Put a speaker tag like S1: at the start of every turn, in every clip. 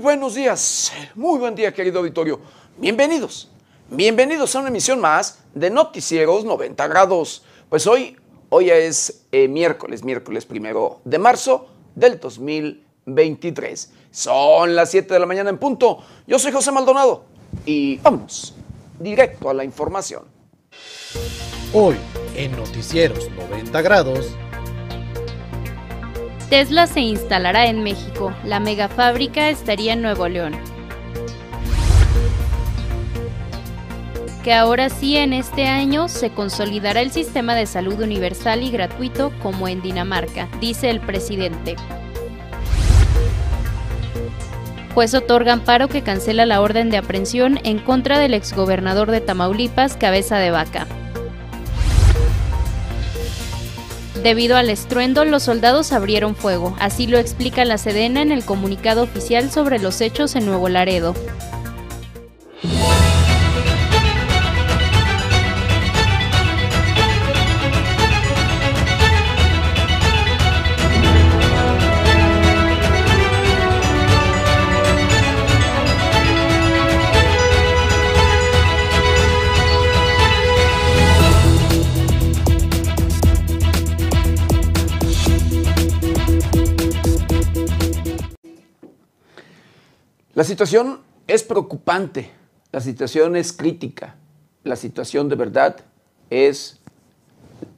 S1: Buenos días, muy buen día querido auditorio. Bienvenidos, bienvenidos a una emisión más de Noticieros 90 grados. Pues hoy, hoy es eh, miércoles, miércoles primero de marzo del 2023. Son las 7 de la mañana en punto. Yo soy José Maldonado y vamos directo a la información.
S2: Hoy, en Noticieros 90 grados,
S3: Tesla se instalará en México. La megafábrica estaría en Nuevo León. Que ahora sí en este año se consolidará el sistema de salud universal y gratuito como en Dinamarca, dice el presidente. Juez otorga amparo que cancela la orden de aprehensión en contra del exgobernador de Tamaulipas, Cabeza de Vaca. Debido al estruendo, los soldados abrieron fuego, así lo explica la Sedena en el comunicado oficial sobre los hechos en Nuevo Laredo.
S1: La situación es preocupante, la situación es crítica, la situación de verdad es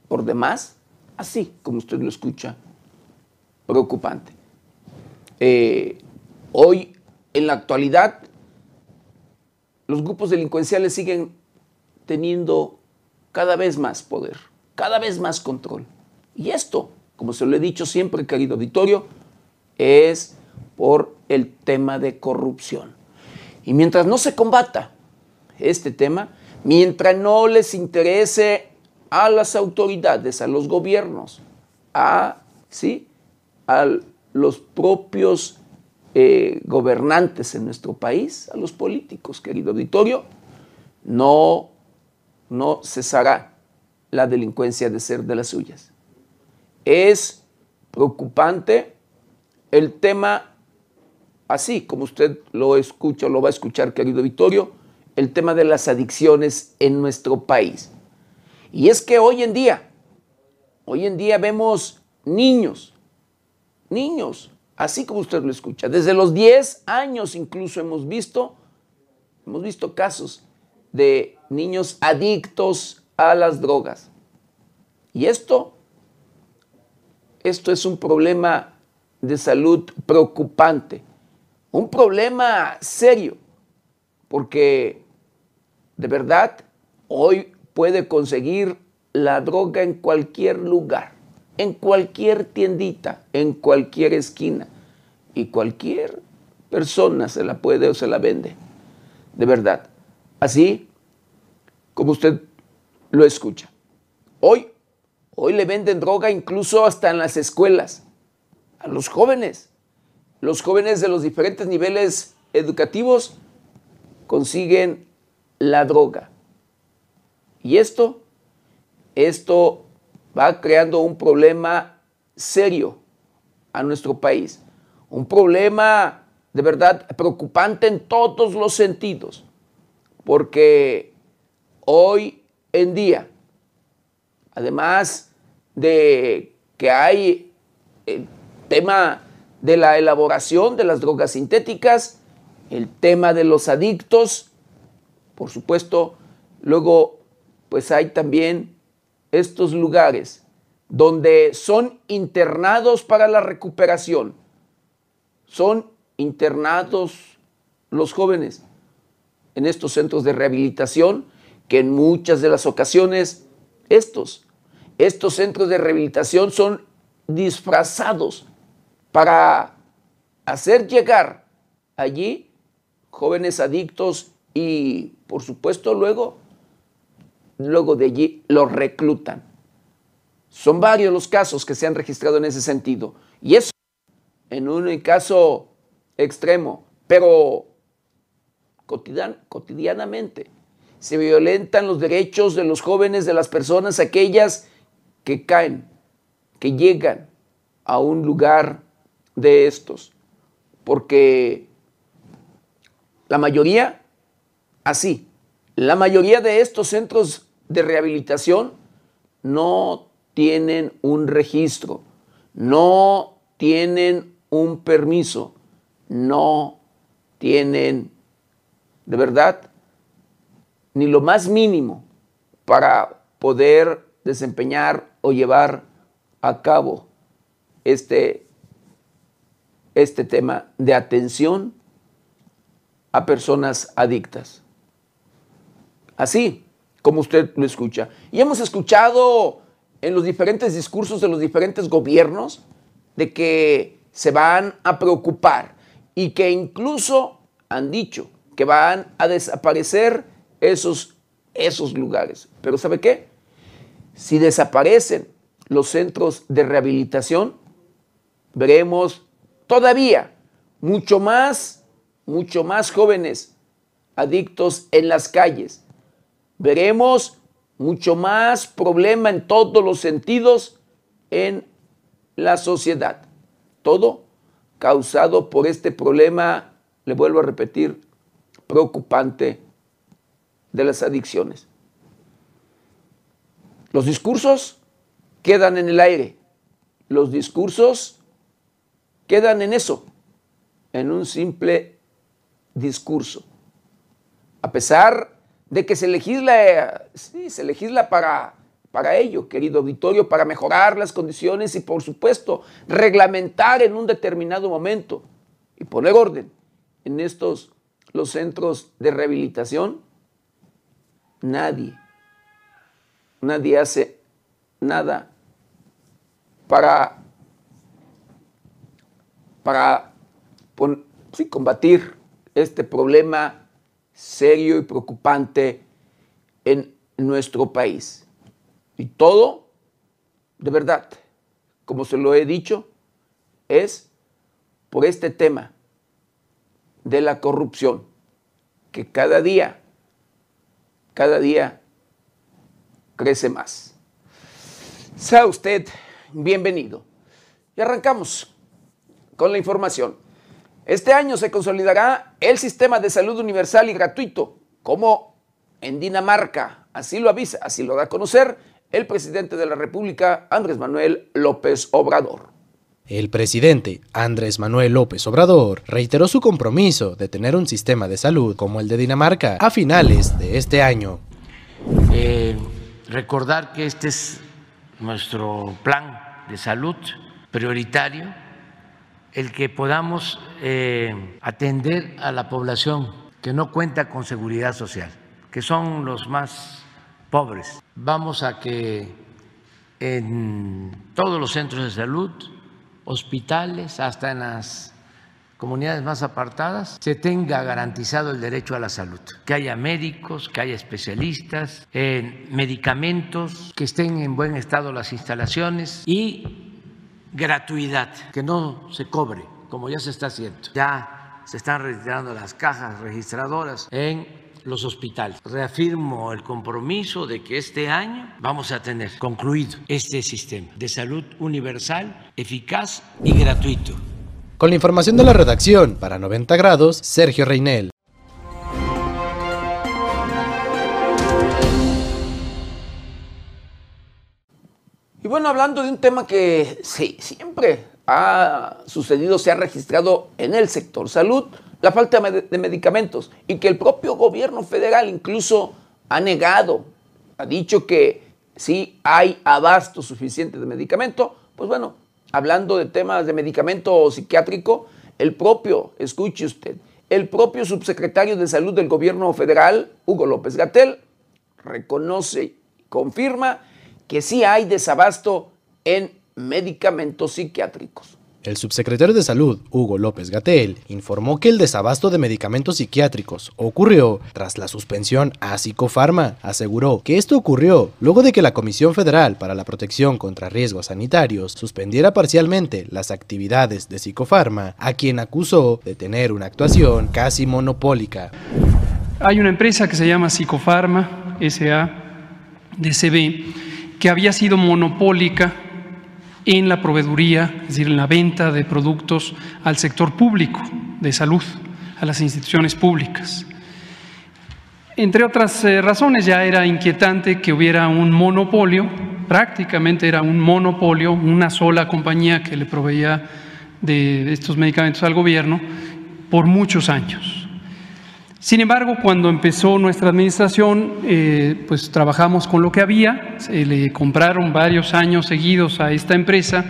S1: por demás, así como usted lo escucha, preocupante. Eh, hoy, en la actualidad, los grupos delincuenciales siguen teniendo cada vez más poder, cada vez más control. Y esto, como se lo he dicho siempre, querido auditorio, es por el tema de corrupción. Y mientras no se combata este tema, mientras no les interese a las autoridades, a los gobiernos, a, ¿sí? a los propios eh, gobernantes en nuestro país, a los políticos, querido auditorio, no, no cesará la delincuencia de ser de las suyas. Es preocupante el tema así como usted lo escucha, lo va a escuchar, querido Vittorio, el tema de las adicciones en nuestro país. Y es que hoy en día, hoy en día vemos niños, niños, así como usted lo escucha, desde los 10 años incluso hemos visto, hemos visto casos de niños adictos a las drogas. Y esto, esto es un problema de salud preocupante un problema serio, porque de verdad hoy puede conseguir la droga en cualquier lugar, en cualquier tiendita, en cualquier esquina, y cualquier persona se la puede o se la vende, de verdad. Así como usted lo escucha. Hoy, hoy le venden droga incluso hasta en las escuelas, a los jóvenes los jóvenes de los diferentes niveles educativos consiguen la droga. Y esto, esto va creando un problema serio a nuestro país. Un problema de verdad preocupante en todos los sentidos. Porque hoy en día, además de que hay el tema de la elaboración de las drogas sintéticas, el tema de los adictos, por supuesto, luego pues hay también estos lugares donde son internados para la recuperación, son internados los jóvenes en estos centros de rehabilitación que en muchas de las ocasiones estos, estos centros de rehabilitación son disfrazados para hacer llegar allí jóvenes adictos y por supuesto luego, luego de allí los reclutan. Son varios los casos que se han registrado en ese sentido. Y eso en un caso extremo, pero cotidianamente se violentan los derechos de los jóvenes, de las personas, aquellas que caen, que llegan a un lugar de estos, porque la mayoría, así, la mayoría de estos centros de rehabilitación no tienen un registro, no tienen un permiso, no tienen de verdad ni lo más mínimo para poder desempeñar o llevar a cabo este, este tema de atención a personas adictas. Así como usted lo escucha. Y hemos escuchado en los diferentes discursos de los diferentes gobiernos de que se van a preocupar y que incluso han dicho que van a desaparecer esos, esos lugares. Pero ¿sabe qué? Si desaparecen los centros de rehabilitación, veremos todavía mucho más, mucho más jóvenes adictos en las calles. Veremos mucho más problema en todos los sentidos en la sociedad. Todo causado por este problema, le vuelvo a repetir, preocupante de las adicciones. Los discursos quedan en el aire. Los discursos quedan en eso, en un simple discurso. A pesar de que se legisla, sí, se legisla para, para ello, querido auditorio, para mejorar las condiciones y, por supuesto, reglamentar en un determinado momento y poner orden en estos los centros de rehabilitación, nadie, nadie hace nada para, para combatir este problema serio y preocupante en nuestro país. Y todo, de verdad, como se lo he dicho, es por este tema de la corrupción, que cada día, cada día crece más. Sea usted bienvenido. Y arrancamos con la información. Este año se consolidará el sistema de salud universal y gratuito, como en Dinamarca. Así lo avisa, así lo da a conocer el presidente de la República, Andrés Manuel López Obrador.
S2: El presidente Andrés Manuel López Obrador reiteró su compromiso de tener un sistema de salud como el de Dinamarca a finales de este año.
S4: Eh, recordar que este es nuestro plan de salud prioritario, el que podamos eh, atender a la población que no cuenta con seguridad social, que son los más pobres. Vamos a que en todos los centros de salud, hospitales, hasta en las comunidades más apartadas, se tenga garantizado el derecho a la salud, que haya médicos, que haya especialistas, en medicamentos, que estén en buen estado las instalaciones y gratuidad, que no se cobre, como ya se está haciendo. Ya se están retirando las cajas registradoras en los hospitales. Reafirmo el compromiso de que este año vamos a tener concluido este sistema de salud universal, eficaz y gratuito.
S2: Con la información de la redacción, para 90 grados, Sergio Reinel.
S1: Y bueno, hablando de un tema que sí, siempre ha sucedido, se ha registrado en el sector salud, la falta de medicamentos y que el propio gobierno federal incluso ha negado, ha dicho que sí hay abasto suficiente de medicamento, pues bueno, hablando de temas de medicamento psiquiátrico, el propio, escuche usted, el propio subsecretario de Salud del gobierno federal, Hugo López Gatel, reconoce confirma que sí hay desabasto en medicamentos psiquiátricos.
S2: El subsecretario de Salud, Hugo López Gatel, informó que el desabasto de medicamentos psiquiátricos ocurrió tras la suspensión a Psicofarma. Aseguró que esto ocurrió luego de que la Comisión Federal para la Protección contra Riesgos Sanitarios suspendiera parcialmente las actividades de Psicofarma, a quien acusó de tener una actuación casi monopólica.
S5: Hay una empresa que se llama Psicofarma, SADCB, que había sido monopólica en la proveeduría, es decir, en la venta de productos al sector público de salud, a las instituciones públicas. Entre otras eh, razones, ya era inquietante que hubiera un monopolio, prácticamente era un monopolio, una sola compañía que le proveía de estos medicamentos al gobierno por muchos años. Sin embargo, cuando empezó nuestra administración, eh, pues trabajamos con lo que había, se le compraron varios años seguidos a esta empresa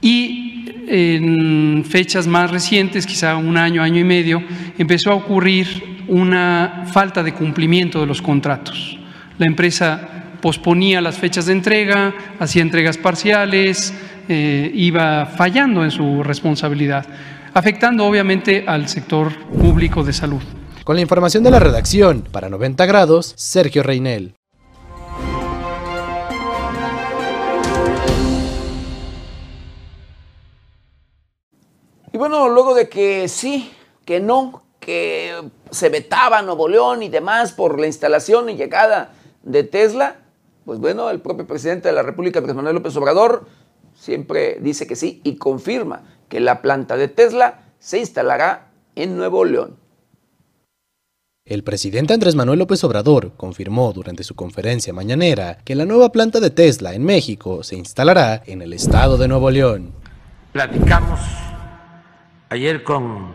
S5: y en fechas más recientes, quizá un año, año y medio, empezó a ocurrir una falta de cumplimiento de los contratos. La empresa posponía las fechas de entrega, hacía entregas parciales, eh, iba fallando en su responsabilidad, afectando obviamente al sector público de salud.
S2: Con la información de la redacción, para 90 grados, Sergio Reinel.
S1: Y bueno, luego de que sí, que no, que se vetaba Nuevo León y demás por la instalación y llegada de Tesla, pues bueno, el propio presidente de la República, Andrés Manuel López Obrador, siempre dice que sí y confirma que la planta de Tesla se instalará en Nuevo León.
S2: El presidente Andrés Manuel López Obrador confirmó durante su conferencia mañanera que la nueva planta de Tesla en México se instalará en el estado de Nuevo León.
S4: Platicamos ayer con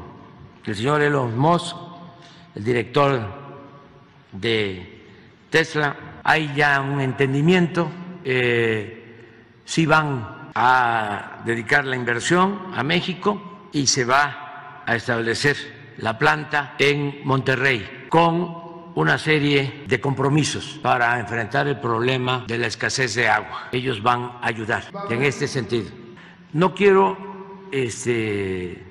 S4: el señor Elon Musk, el director de Tesla, hay ya un entendimiento, eh, si van a dedicar la inversión a México y se va a establecer la planta en Monterrey con una serie de compromisos para enfrentar el problema de la escasez de agua. Ellos van a ayudar en este sentido. No quiero este,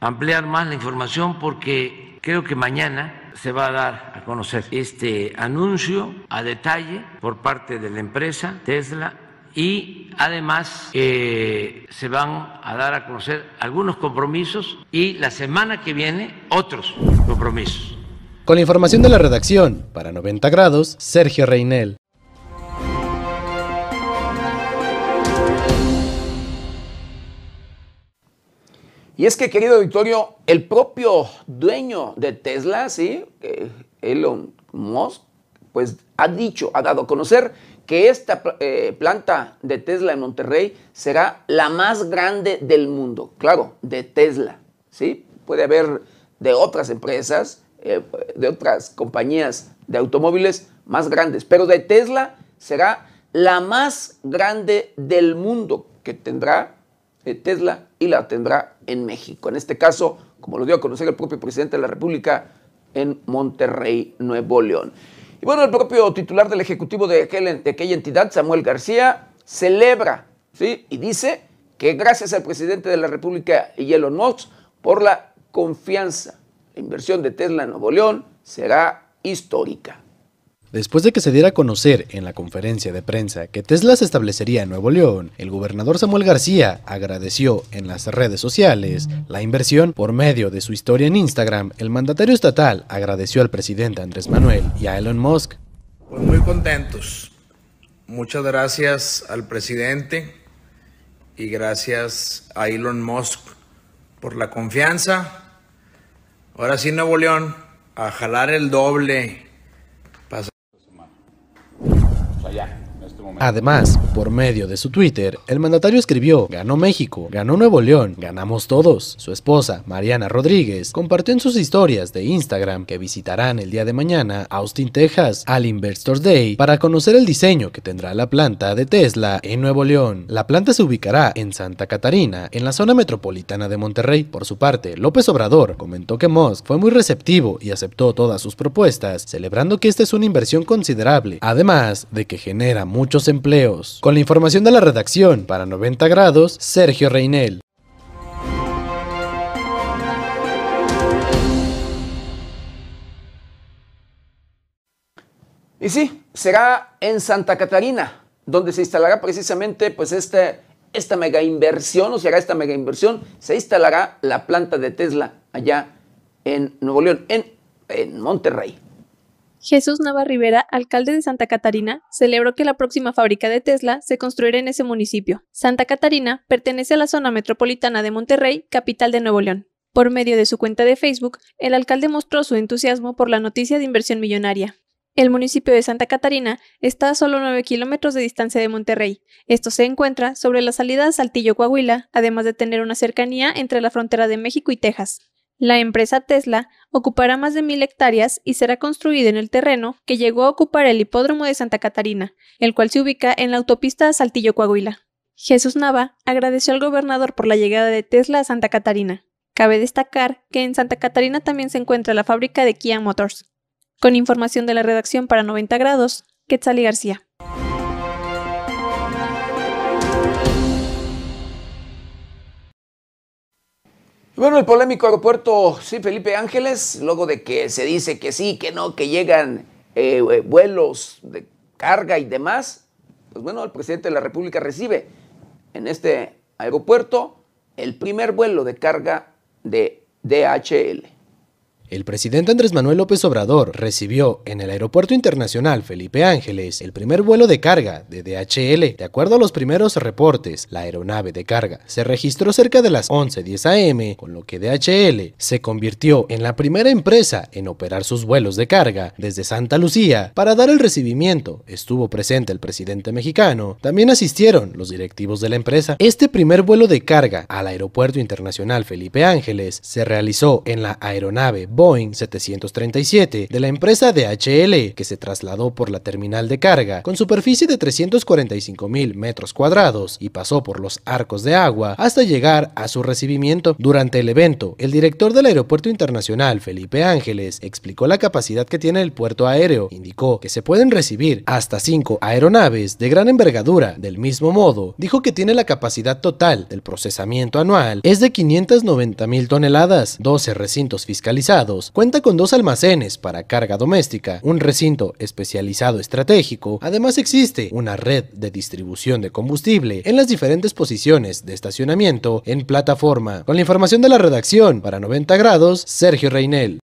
S4: ampliar más la información porque creo que mañana se va a dar a conocer este anuncio a detalle por parte de la empresa Tesla y además eh, se van a dar a conocer algunos compromisos y la semana que viene otros compromisos.
S2: Con la información de la redacción, para 90 grados, Sergio Reinel.
S1: Y es que, querido auditorio, el propio dueño de Tesla, ¿sí? Elon Musk, pues ha dicho, ha dado a conocer que esta eh, planta de Tesla en Monterrey será la más grande del mundo. Claro, de Tesla, ¿sí? Puede haber de otras empresas, eh, de otras compañías de automóviles más grandes, pero de Tesla será la más grande del mundo que tendrá eh, Tesla y la tendrá en México. En este caso, como lo dio a conocer el propio presidente de la República, en Monterrey, Nuevo León. Y bueno, el propio titular del Ejecutivo de, aquella entidad, Samuel García, celebra ¿sí? y dice que gracias al presidente de la República y Elon Musk por la confianza. La inversión de Tesla en Nuevo León será histórica.
S2: Después de que se diera a conocer en la conferencia de prensa que Tesla se establecería en Nuevo León, el gobernador Samuel García agradeció en las redes sociales la inversión por medio de su historia en Instagram. El mandatario estatal agradeció al presidente Andrés Manuel y a Elon Musk.
S6: Pues muy contentos. Muchas gracias al presidente y gracias a Elon Musk por la confianza. Ahora sí, Nuevo León, a jalar el doble
S2: Además, por medio de su Twitter, el mandatario escribió, ganó México, ganó Nuevo León, ganamos todos. Su esposa, Mariana Rodríguez, compartió en sus historias de Instagram que visitarán el día de mañana Austin, Texas, al Investors Day para conocer el diseño que tendrá la planta de Tesla en Nuevo León. La planta se ubicará en Santa Catarina, en la zona metropolitana de Monterrey. Por su parte, López Obrador comentó que Musk fue muy receptivo y aceptó todas sus propuestas, celebrando que esta es una inversión considerable, además de que genera muchos empleos. Con la información de la redacción, para 90 grados, Sergio Reinel.
S1: Y sí, será en Santa Catarina, donde se instalará precisamente pues esta mega inversión, o sea, esta mega inversión, se instalará la planta de Tesla allá en Nuevo León, en, en Monterrey.
S7: Jesús Nava Rivera, alcalde de Santa Catarina, celebró que la próxima fábrica de Tesla se construirá en ese municipio. Santa Catarina pertenece a la zona metropolitana de Monterrey, capital de Nuevo León. Por medio de su cuenta de Facebook, el alcalde mostró su entusiasmo por la noticia de inversión millonaria. El municipio de Santa Catarina está a solo 9 kilómetros de distancia de Monterrey. Esto se encuentra sobre la salida a Saltillo, Coahuila, además de tener una cercanía entre la frontera de México y Texas. La empresa Tesla ocupará más de mil hectáreas y será construida en el terreno que llegó a ocupar el hipódromo de Santa Catarina, el cual se ubica en la autopista Saltillo, Coahuila. Jesús Nava agradeció al gobernador por la llegada de Tesla a Santa Catarina. Cabe destacar que en Santa Catarina también se encuentra la fábrica de Kia Motors. Con información de la redacción para 90 grados, Quetzali García.
S1: Bueno, el polémico aeropuerto, sí, Felipe Ángeles, luego de que se dice que sí, que no, que llegan eh, eh, vuelos de carga y demás, pues bueno, el presidente de la República recibe en este aeropuerto el primer vuelo de carga de DHL.
S2: El presidente Andrés Manuel López Obrador recibió en el Aeropuerto Internacional Felipe Ángeles el primer vuelo de carga de DHL. De acuerdo a los primeros reportes, la aeronave de carga se registró cerca de las 11.10 am, con lo que DHL se convirtió en la primera empresa en operar sus vuelos de carga desde Santa Lucía. Para dar el recibimiento estuvo presente el presidente mexicano. También asistieron los directivos de la empresa. Este primer vuelo de carga al Aeropuerto Internacional Felipe Ángeles se realizó en la aeronave Boeing 737 de la empresa DHL, que se trasladó por la terminal de carga con superficie de 345 mil metros cuadrados y pasó por los arcos de agua hasta llegar a su recibimiento. Durante el evento, el director del Aeropuerto Internacional, Felipe Ángeles, explicó la capacidad que tiene el puerto aéreo. Indicó que se pueden recibir hasta cinco aeronaves de gran envergadura. Del mismo modo, dijo que tiene la capacidad total del procesamiento anual es de 590 mil toneladas, 12 recintos fiscalizados cuenta con dos almacenes para carga doméstica, un recinto especializado estratégico, además existe una red de distribución de combustible en las diferentes posiciones de estacionamiento en plataforma. Con la información de la redacción para 90 grados, Sergio Reinel.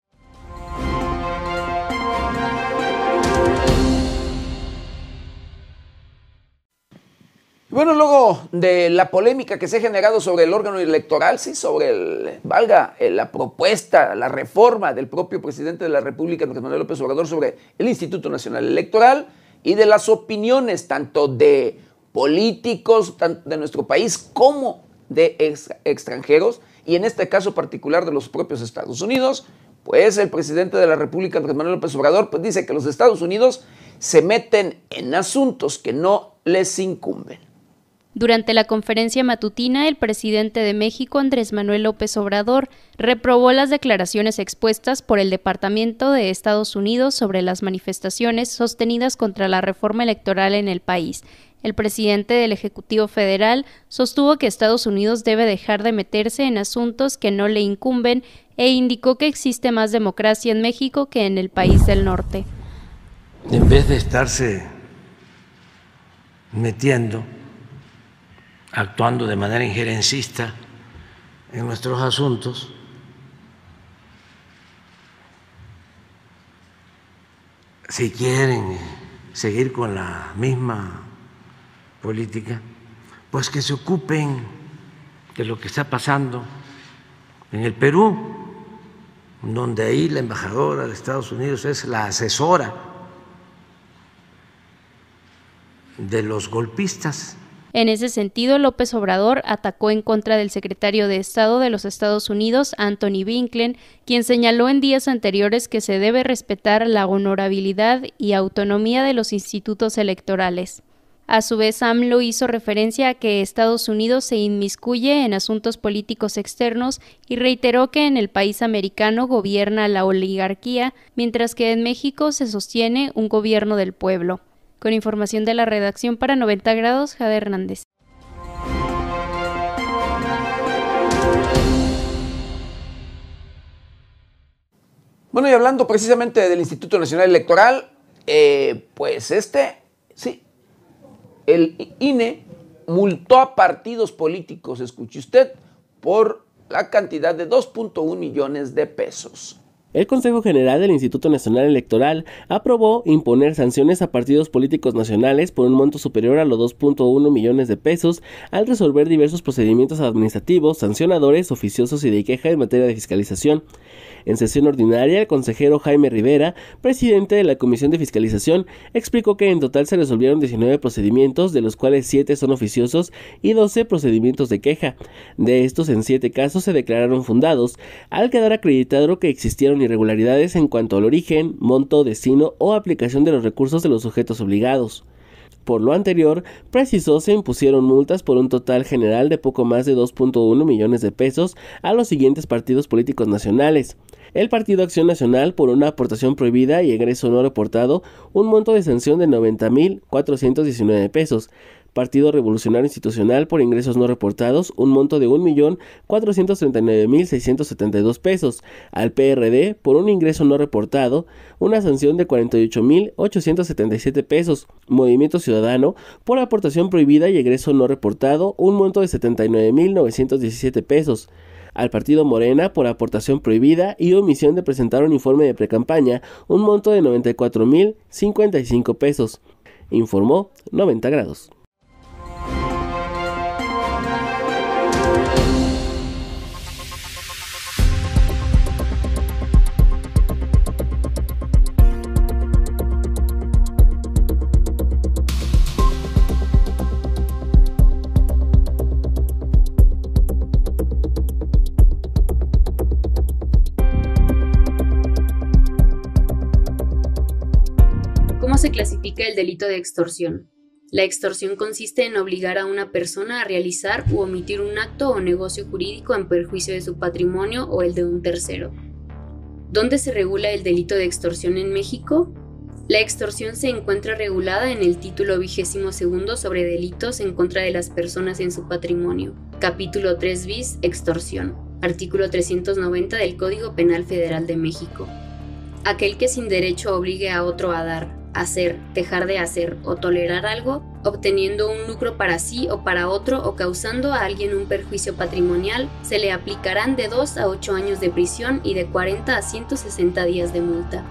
S1: Bueno, luego de la polémica que se ha generado sobre el órgano electoral, sí, sobre el, valga, eh, la propuesta, la reforma del propio presidente de la República, Andrés Manuel López Obrador, sobre el Instituto Nacional Electoral y de las opiniones tanto de políticos de nuestro país como de extranjeros, y en este caso particular de los propios Estados Unidos, pues el presidente de la República, Andrés Manuel López Obrador, pues dice que los Estados Unidos se meten en asuntos que no les incumben.
S3: Durante la conferencia matutina, el presidente de México, Andrés Manuel López Obrador, reprobó las declaraciones expuestas por el Departamento de Estados Unidos sobre las manifestaciones sostenidas contra la reforma electoral en el país. El presidente del Ejecutivo Federal sostuvo que Estados Unidos debe dejar de meterse en asuntos que no le incumben e indicó que existe más democracia en México que en el país del norte.
S4: En vez de estarse metiendo actuando de manera injerencista en nuestros asuntos, si quieren seguir con la misma política, pues que se ocupen de lo que está pasando en el Perú, donde ahí la embajadora de Estados Unidos es la asesora de los golpistas
S3: en ese sentido, López Obrador atacó en contra del secretario de Estado de los Estados Unidos, Anthony Blinken, quien señaló en días anteriores que se debe respetar la honorabilidad y autonomía de los institutos electorales. A su vez, AMLO hizo referencia a que Estados Unidos se inmiscuye en asuntos políticos externos y reiteró que en el país americano gobierna la oligarquía, mientras que en México se sostiene un gobierno del pueblo. Con información de la redacción para 90 grados, Jade Hernández.
S1: Bueno, y hablando precisamente del Instituto Nacional Electoral, eh, pues este, sí, el INE multó a partidos políticos, escuche usted, por la cantidad de 2.1 millones de pesos.
S8: El Consejo General del Instituto Nacional Electoral aprobó imponer sanciones a partidos políticos nacionales por un monto superior a los 2.1 millones de pesos al resolver diversos procedimientos administrativos, sancionadores, oficiosos y de queja en materia de fiscalización. En sesión ordinaria, el consejero Jaime Rivera, presidente de la Comisión de Fiscalización, explicó que en total se resolvieron 19 procedimientos, de los cuales 7 son oficiosos y 12 procedimientos de queja. De estos, en 7 casos se declararon fundados, al quedar acreditado que existieron irregularidades en cuanto al origen, monto, destino o aplicación de los recursos de los sujetos obligados. Por lo anterior, precisó se impusieron multas por un total general de poco más de 2.1 millones de pesos a los siguientes partidos políticos nacionales. El Partido Acción Nacional por una aportación prohibida y egreso no reportado, un monto de sanción de 90.419 pesos. Partido Revolucionario Institucional por ingresos no reportados, un monto de 1.439.672 pesos. Al PRD por un ingreso no reportado, una sanción de 48.877 pesos. Movimiento Ciudadano por aportación prohibida y egreso no reportado, un monto de 79.917 pesos al partido Morena por aportación prohibida y omisión de presentar un informe de precampaña, un monto de 94.055 pesos. Informó 90 grados.
S9: Delito de extorsión. La extorsión consiste en obligar a una persona a realizar u omitir un acto o negocio jurídico en perjuicio de su patrimonio o el de un tercero. ¿Dónde se regula el delito de extorsión en México? La extorsión se encuentra regulada en el título vigésimo segundo sobre delitos en contra de las personas en su patrimonio, capítulo 3 bis, extorsión, artículo 390 del Código Penal Federal de México. Aquel que sin derecho obligue a otro a dar, hacer, dejar de hacer o tolerar algo, obteniendo un lucro para sí o para otro o causando a alguien un perjuicio patrimonial, se le aplicarán de 2 a 8 años de prisión y de 40 a 160 días de multa.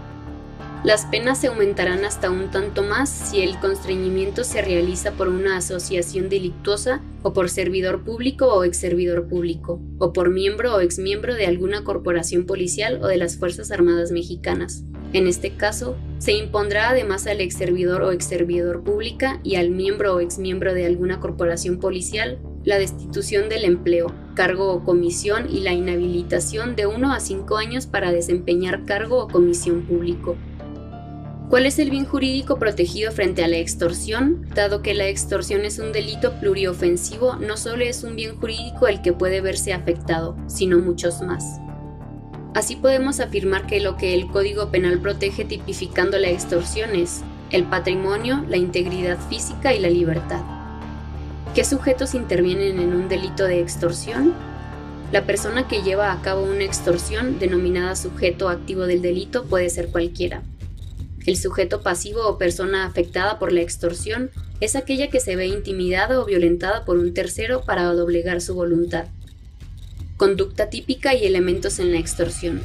S9: Las penas se aumentarán hasta un tanto más si el constreñimiento se realiza por una asociación delictuosa o por servidor público o ex servidor público, o por miembro o exmiembro de alguna corporación policial o de las Fuerzas Armadas Mexicanas. En este caso, se impondrá además al ex servidor o ex servidor pública y al miembro o ex miembro de alguna corporación policial la destitución del empleo, cargo o comisión y la inhabilitación de 1 a 5 años para desempeñar cargo o comisión público. ¿Cuál es el bien jurídico protegido frente a la extorsión? Dado que la extorsión es un delito pluriofensivo, no solo es un bien jurídico el que puede verse afectado, sino muchos más. Así podemos afirmar que lo que el Código Penal protege tipificando la extorsión es el patrimonio, la integridad física y la libertad. ¿Qué sujetos intervienen en un delito de extorsión? La persona que lleva a cabo una extorsión, denominada sujeto activo del delito, puede ser cualquiera. El sujeto pasivo o persona afectada por la extorsión es aquella que se ve intimidada o violentada por un tercero para doblegar su voluntad. Conducta típica y elementos en la extorsión.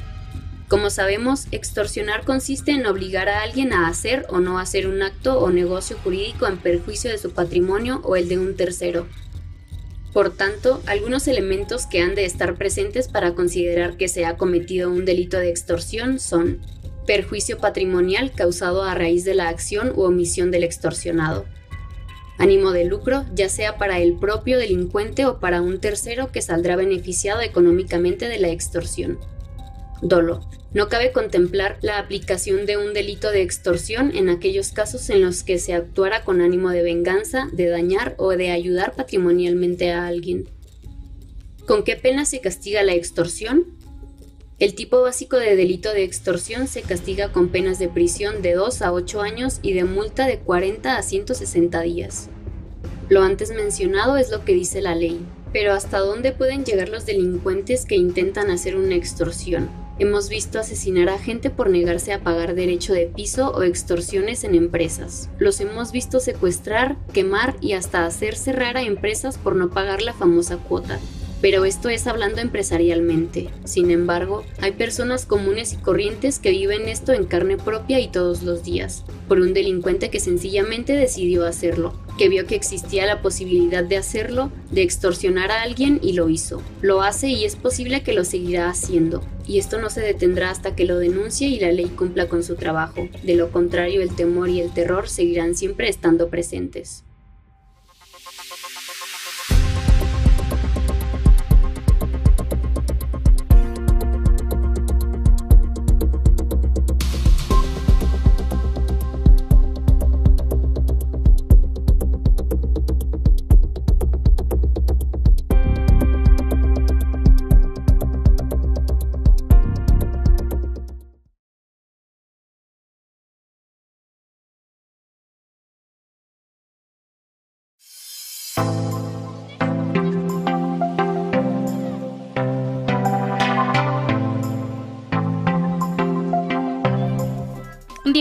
S9: Como sabemos, extorsionar consiste en obligar a alguien a hacer o no hacer un acto o negocio jurídico en perjuicio de su patrimonio o el de un tercero. Por tanto, algunos elementos que han de estar presentes para considerar que se ha cometido un delito de extorsión son perjuicio patrimonial causado a raíz de la acción u omisión del extorsionado. Ánimo de lucro, ya sea para el propio delincuente o para un tercero que saldrá beneficiado económicamente de la extorsión. Dolo. No cabe contemplar la aplicación de un delito de extorsión en aquellos casos en los que se actuara con ánimo de venganza, de dañar o de ayudar patrimonialmente a alguien. ¿Con qué pena se castiga la extorsión? El tipo básico de delito de extorsión se castiga con penas de prisión de 2 a 8 años y de multa de 40 a 160 días. Lo antes mencionado es lo que dice la ley, pero ¿hasta dónde pueden llegar los delincuentes que intentan hacer una extorsión? Hemos visto asesinar a gente por negarse a pagar derecho de piso o extorsiones en empresas. Los hemos visto secuestrar, quemar y hasta hacer cerrar a empresas por no pagar la famosa cuota. Pero esto es hablando empresarialmente. Sin embargo, hay personas comunes y corrientes que viven esto en carne propia y todos los días, por un delincuente que sencillamente decidió hacerlo, que vio que existía la posibilidad de hacerlo, de extorsionar a alguien y lo hizo. Lo hace y es posible que lo seguirá haciendo, y esto no se detendrá hasta que lo denuncie y la ley cumpla con su trabajo. De lo contrario, el temor y el terror seguirán siempre estando presentes.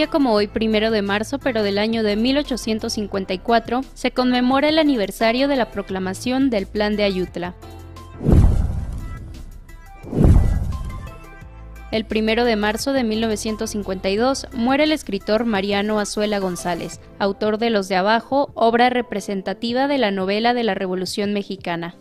S3: Como hoy, primero de marzo, pero del año de 1854, se conmemora el aniversario de la proclamación del Plan de Ayutla. El primero de marzo de 1952 muere el escritor Mariano Azuela González, autor de Los de Abajo, obra representativa de la novela de la Revolución Mexicana.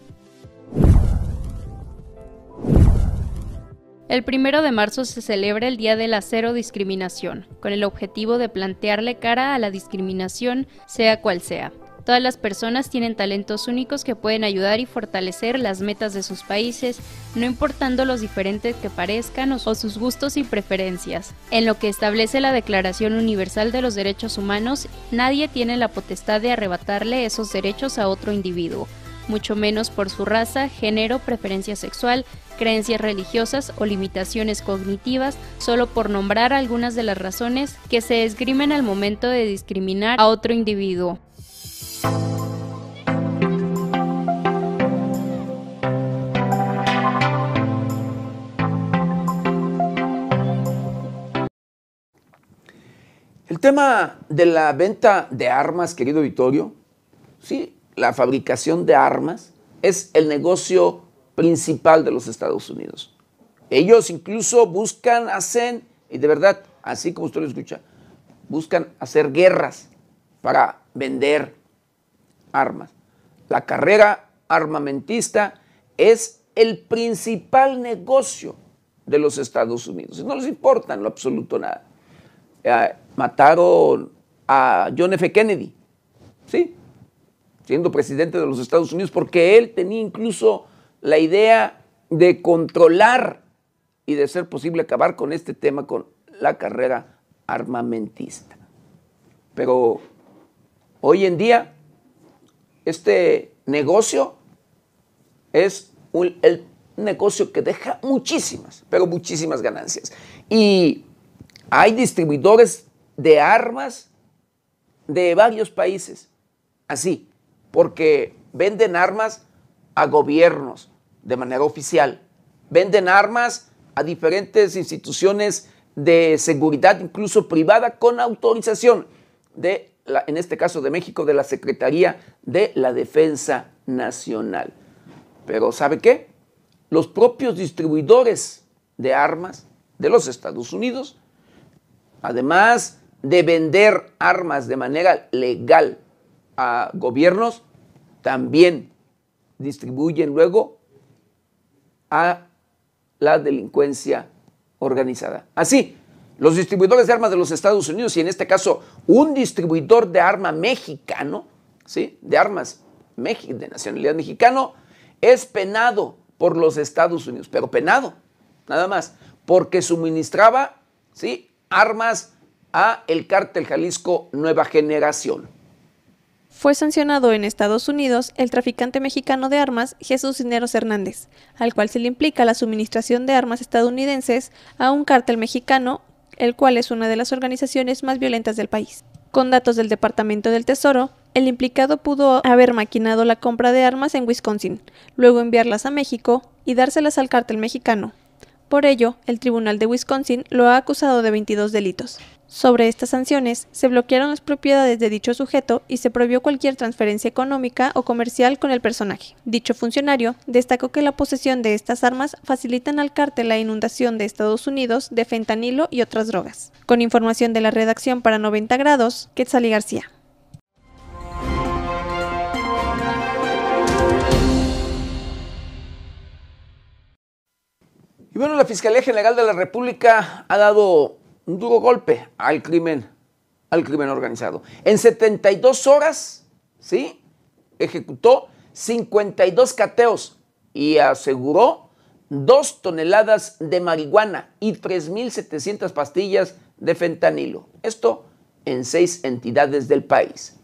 S3: El primero de marzo se celebra el Día de la Cero Discriminación, con el objetivo de plantearle cara a la discriminación, sea cual sea. Todas las personas tienen talentos únicos que pueden ayudar y fortalecer las metas de sus países, no importando los diferentes que parezcan o sus gustos y preferencias. En lo que establece la Declaración Universal de los Derechos Humanos, nadie tiene la potestad de arrebatarle esos derechos a otro individuo, mucho menos por su raza, género, preferencia sexual, creencias religiosas o limitaciones cognitivas, solo por nombrar algunas de las razones que se esgrimen al momento de discriminar a otro individuo.
S1: El tema de la venta de armas, querido Vittorio, sí, la fabricación de armas es el negocio principal de los Estados Unidos. Ellos incluso buscan hacer, y de verdad, así como usted lo escucha, buscan hacer guerras para vender armas. La carrera armamentista es el principal negocio de los Estados Unidos. No les importa en lo absoluto nada. Eh, mataron a John F. Kennedy, ¿sí? Siendo presidente de los Estados Unidos, porque él tenía incluso la idea de controlar y de ser posible acabar con este tema, con la carrera armamentista. Pero hoy en día, este negocio es un, el negocio que deja muchísimas, pero muchísimas ganancias. Y hay distribuidores de armas de varios países, así, porque venden armas a gobiernos de manera oficial, venden armas a diferentes instituciones de seguridad, incluso privada, con autorización de, en este caso de México, de la Secretaría de la Defensa Nacional. Pero ¿sabe qué? Los propios distribuidores de armas de los Estados Unidos, además de vender armas de manera legal a gobiernos, también distribuyen luego a la delincuencia organizada. Así, los distribuidores de armas de los Estados Unidos, y en este caso un distribuidor de arma mexicano, ¿sí? de armas de nacionalidad mexicano, es penado por los Estados Unidos, pero penado, nada más, porque suministraba ¿sí? armas a el cártel Jalisco Nueva Generación
S7: fue sancionado en Estados Unidos el traficante mexicano de armas Jesús Cineros Hernández, al cual se le implica la suministración de armas estadounidenses a un cártel mexicano, el cual es una de las organizaciones más violentas del país. Con datos del Departamento del Tesoro, el implicado pudo haber maquinado la compra de armas en Wisconsin, luego enviarlas a México y dárselas al cártel mexicano. Por ello, el Tribunal de Wisconsin lo ha acusado de 22 delitos. Sobre estas sanciones, se bloquearon las propiedades de dicho sujeto y se prohibió cualquier transferencia económica o comercial con el personaje. Dicho funcionario destacó que la posesión de estas armas facilitan al cártel la inundación de Estados Unidos de fentanilo y otras drogas. Con información de la redacción para 90 grados, Quetzalí García.
S1: Y bueno, la Fiscalía General de la República ha dado un duro golpe al crimen, al crimen organizado. En 72 horas, ¿sí? Ejecutó 52 cateos y aseguró dos toneladas de marihuana y 3.700 pastillas de fentanilo. Esto en seis entidades del país.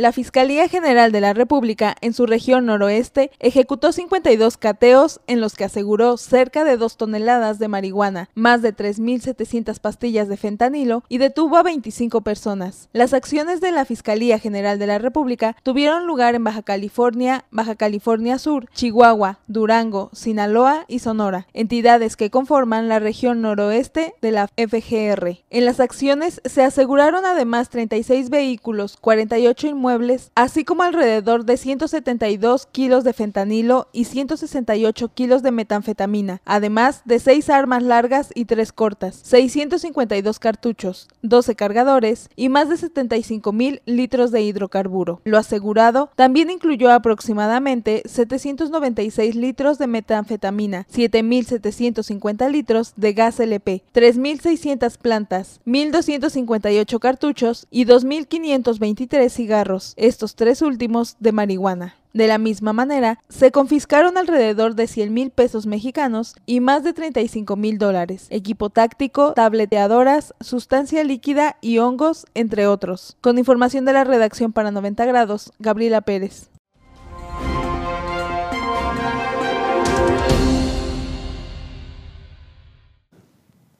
S10: La Fiscalía General de la República, en su región noroeste, ejecutó 52 cateos en los que aseguró cerca de 2 toneladas de marihuana, más de 3.700 pastillas de fentanilo y detuvo a 25 personas. Las acciones de la Fiscalía General de la República tuvieron lugar en Baja California, Baja California Sur, Chihuahua, Durango, Sinaloa y Sonora, entidades que conforman la región noroeste de la FGR. En las acciones se aseguraron además 36 vehículos, 48 inmuebles, así como alrededor de 172 kilos de fentanilo y 168 kilos de metanfetamina, además de 6 armas largas y 3 cortas, 652 cartuchos, 12 cargadores y más de 75 mil litros de hidrocarburo. Lo asegurado también incluyó aproximadamente 796 litros de metanfetamina, 7.750 litros de gas LP, 3.600 plantas, 1.258 cartuchos y 2.523 cigarros estos tres últimos de marihuana. De la misma manera, se confiscaron alrededor de 100 mil pesos mexicanos y más de 35 mil dólares, equipo táctico, tableteadoras, sustancia líquida y hongos, entre otros. Con información de la redacción para 90 grados, Gabriela Pérez.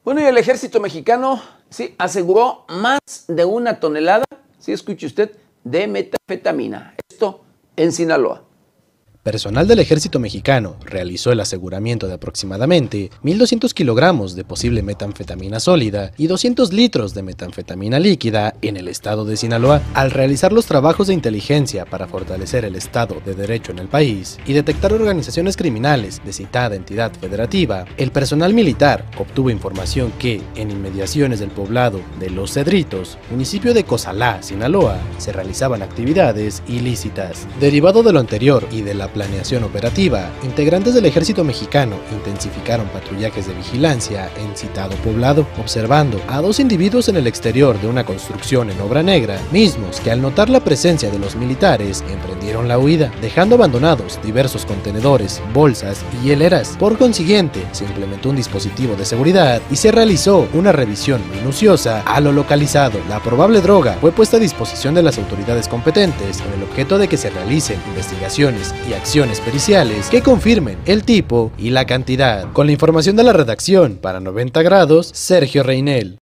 S1: Bueno, y el ejército mexicano sí aseguró más de una tonelada, si ¿sí, escuche usted, de metanfetamina. Esto en Sinaloa.
S2: Personal del ejército mexicano realizó el aseguramiento de aproximadamente 1.200 kilogramos de posible metanfetamina sólida y 200 litros de metanfetamina líquida en el estado de Sinaloa. Al realizar los trabajos de inteligencia para fortalecer el Estado de Derecho en el país y detectar organizaciones criminales de citada entidad federativa, el personal militar obtuvo información que, en inmediaciones del poblado de Los Cedritos, municipio de Cozalá, Sinaloa, se realizaban actividades ilícitas. Derivado de lo anterior y de la planeación operativa, integrantes del ejército mexicano intensificaron patrullajes de vigilancia en citado poblado, observando a dos individuos en el exterior de una construcción en obra negra, mismos que al notar la presencia de los militares emprendieron la huida, dejando abandonados diversos contenedores, bolsas y hieleras. Por consiguiente, se implementó un dispositivo de seguridad y se realizó una revisión minuciosa a lo localizado. La probable droga fue puesta a disposición de las autoridades competentes con el objeto de que se realicen investigaciones y acciones periciales que confirmen el tipo y la cantidad. Con la información de la redacción para 90 grados, Sergio Reinel.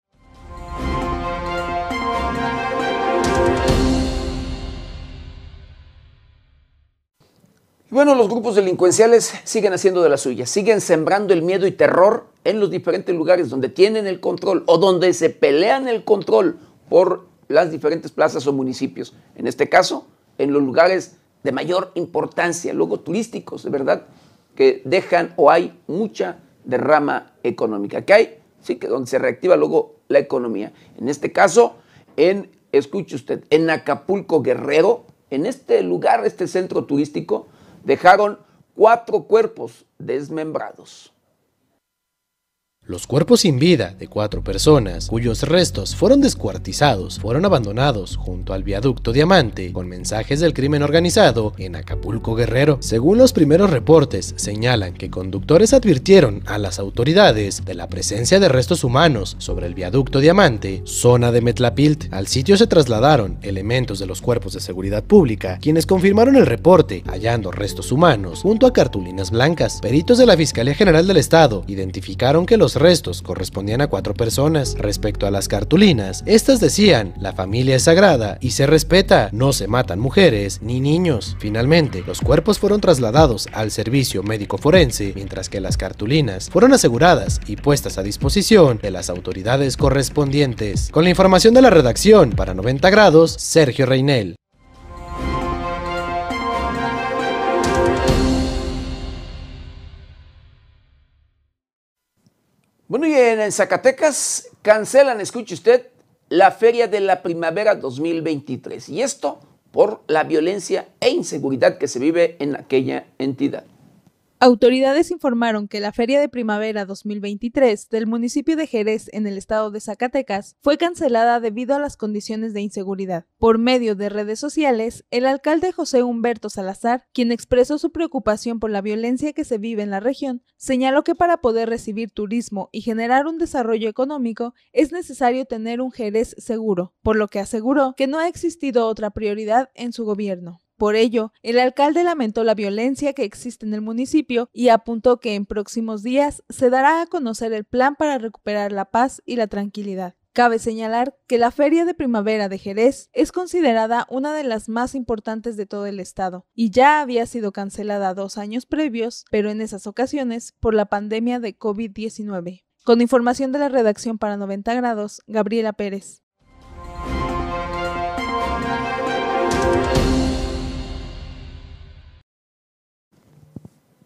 S1: Bueno, los grupos delincuenciales siguen haciendo de la suya, siguen sembrando el miedo y terror en los diferentes lugares donde tienen el control o donde se pelean el control por las diferentes plazas o municipios. En este caso, en los lugares de mayor importancia, luego turísticos, de verdad, que dejan o hay mucha derrama económica. que hay? Sí, que donde se reactiva luego la economía. En este caso, en, escuche usted, en Acapulco Guerrero, en este lugar, este centro turístico, dejaron cuatro cuerpos desmembrados.
S2: Los cuerpos sin vida de cuatro personas, cuyos restos fueron descuartizados, fueron abandonados junto al viaducto Diamante con mensajes del crimen organizado en Acapulco Guerrero. Según los primeros reportes, señalan que conductores advirtieron a las autoridades de la presencia de restos humanos sobre el viaducto Diamante, zona de Metlapilt. Al sitio se trasladaron elementos de los cuerpos de seguridad pública, quienes confirmaron el reporte, hallando restos humanos junto a cartulinas blancas. Peritos de la Fiscalía General del Estado identificaron que los restos correspondían a cuatro personas. Respecto a las cartulinas, estas decían, la familia es sagrada y se respeta, no se matan mujeres ni niños. Finalmente, los cuerpos fueron trasladados al servicio médico forense, mientras que las cartulinas fueron aseguradas y puestas a disposición de las autoridades correspondientes. Con la información de la redacción para 90 grados, Sergio Reinel.
S1: Bueno, y en Zacatecas cancelan, escuche usted, la Feria de la Primavera 2023. Y esto por la violencia e inseguridad que se vive en aquella entidad.
S10: Autoridades informaron que la Feria de Primavera 2023 del municipio de Jerez en el estado de Zacatecas fue cancelada debido a las condiciones de inseguridad. Por medio de redes sociales, el alcalde José Humberto Salazar, quien expresó su preocupación por la violencia que se vive en la región, señaló que para poder recibir turismo y generar un desarrollo económico es necesario tener un Jerez seguro, por lo que aseguró que no ha existido otra prioridad en su gobierno. Por ello, el alcalde lamentó la violencia que existe en el municipio y apuntó que en próximos días se dará a conocer el plan para recuperar la paz y la tranquilidad. Cabe señalar que la Feria de Primavera de Jerez es considerada una de las más importantes de todo el estado y ya había sido cancelada dos años previos, pero en esas ocasiones por la pandemia de COVID-19. Con información de la redacción para 90 grados, Gabriela Pérez.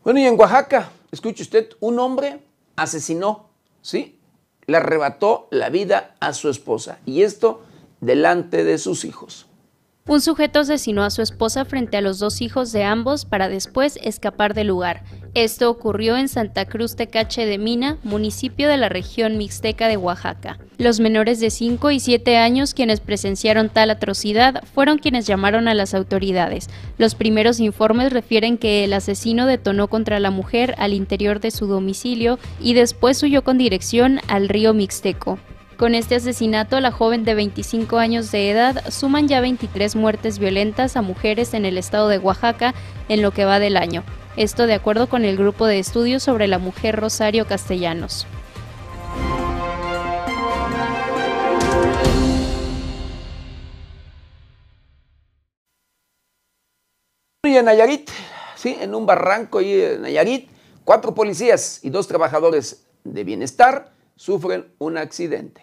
S1: Bueno, y en Oaxaca, escuche usted, un hombre asesinó, ¿sí? Le arrebató la vida a su esposa y esto delante de sus hijos.
S3: Un sujeto asesinó a su esposa frente a los dos hijos de ambos para después escapar del lugar. Esto ocurrió en Santa Cruz Tecache de Mina, municipio de la región mixteca de Oaxaca. Los menores de 5 y 7 años quienes presenciaron tal atrocidad fueron quienes llamaron a las autoridades. Los primeros informes refieren que el asesino detonó contra la mujer al interior de su domicilio y después huyó con dirección al río Mixteco. Con este asesinato, la joven de 25 años de edad suman ya 23 muertes violentas a mujeres en el estado de Oaxaca en lo que va del año. Esto de acuerdo con el grupo de estudios sobre la mujer Rosario Castellanos.
S1: Y en Nayarit, sí, en un barranco en Nayarit, cuatro policías y dos trabajadores de bienestar sufren un accidente.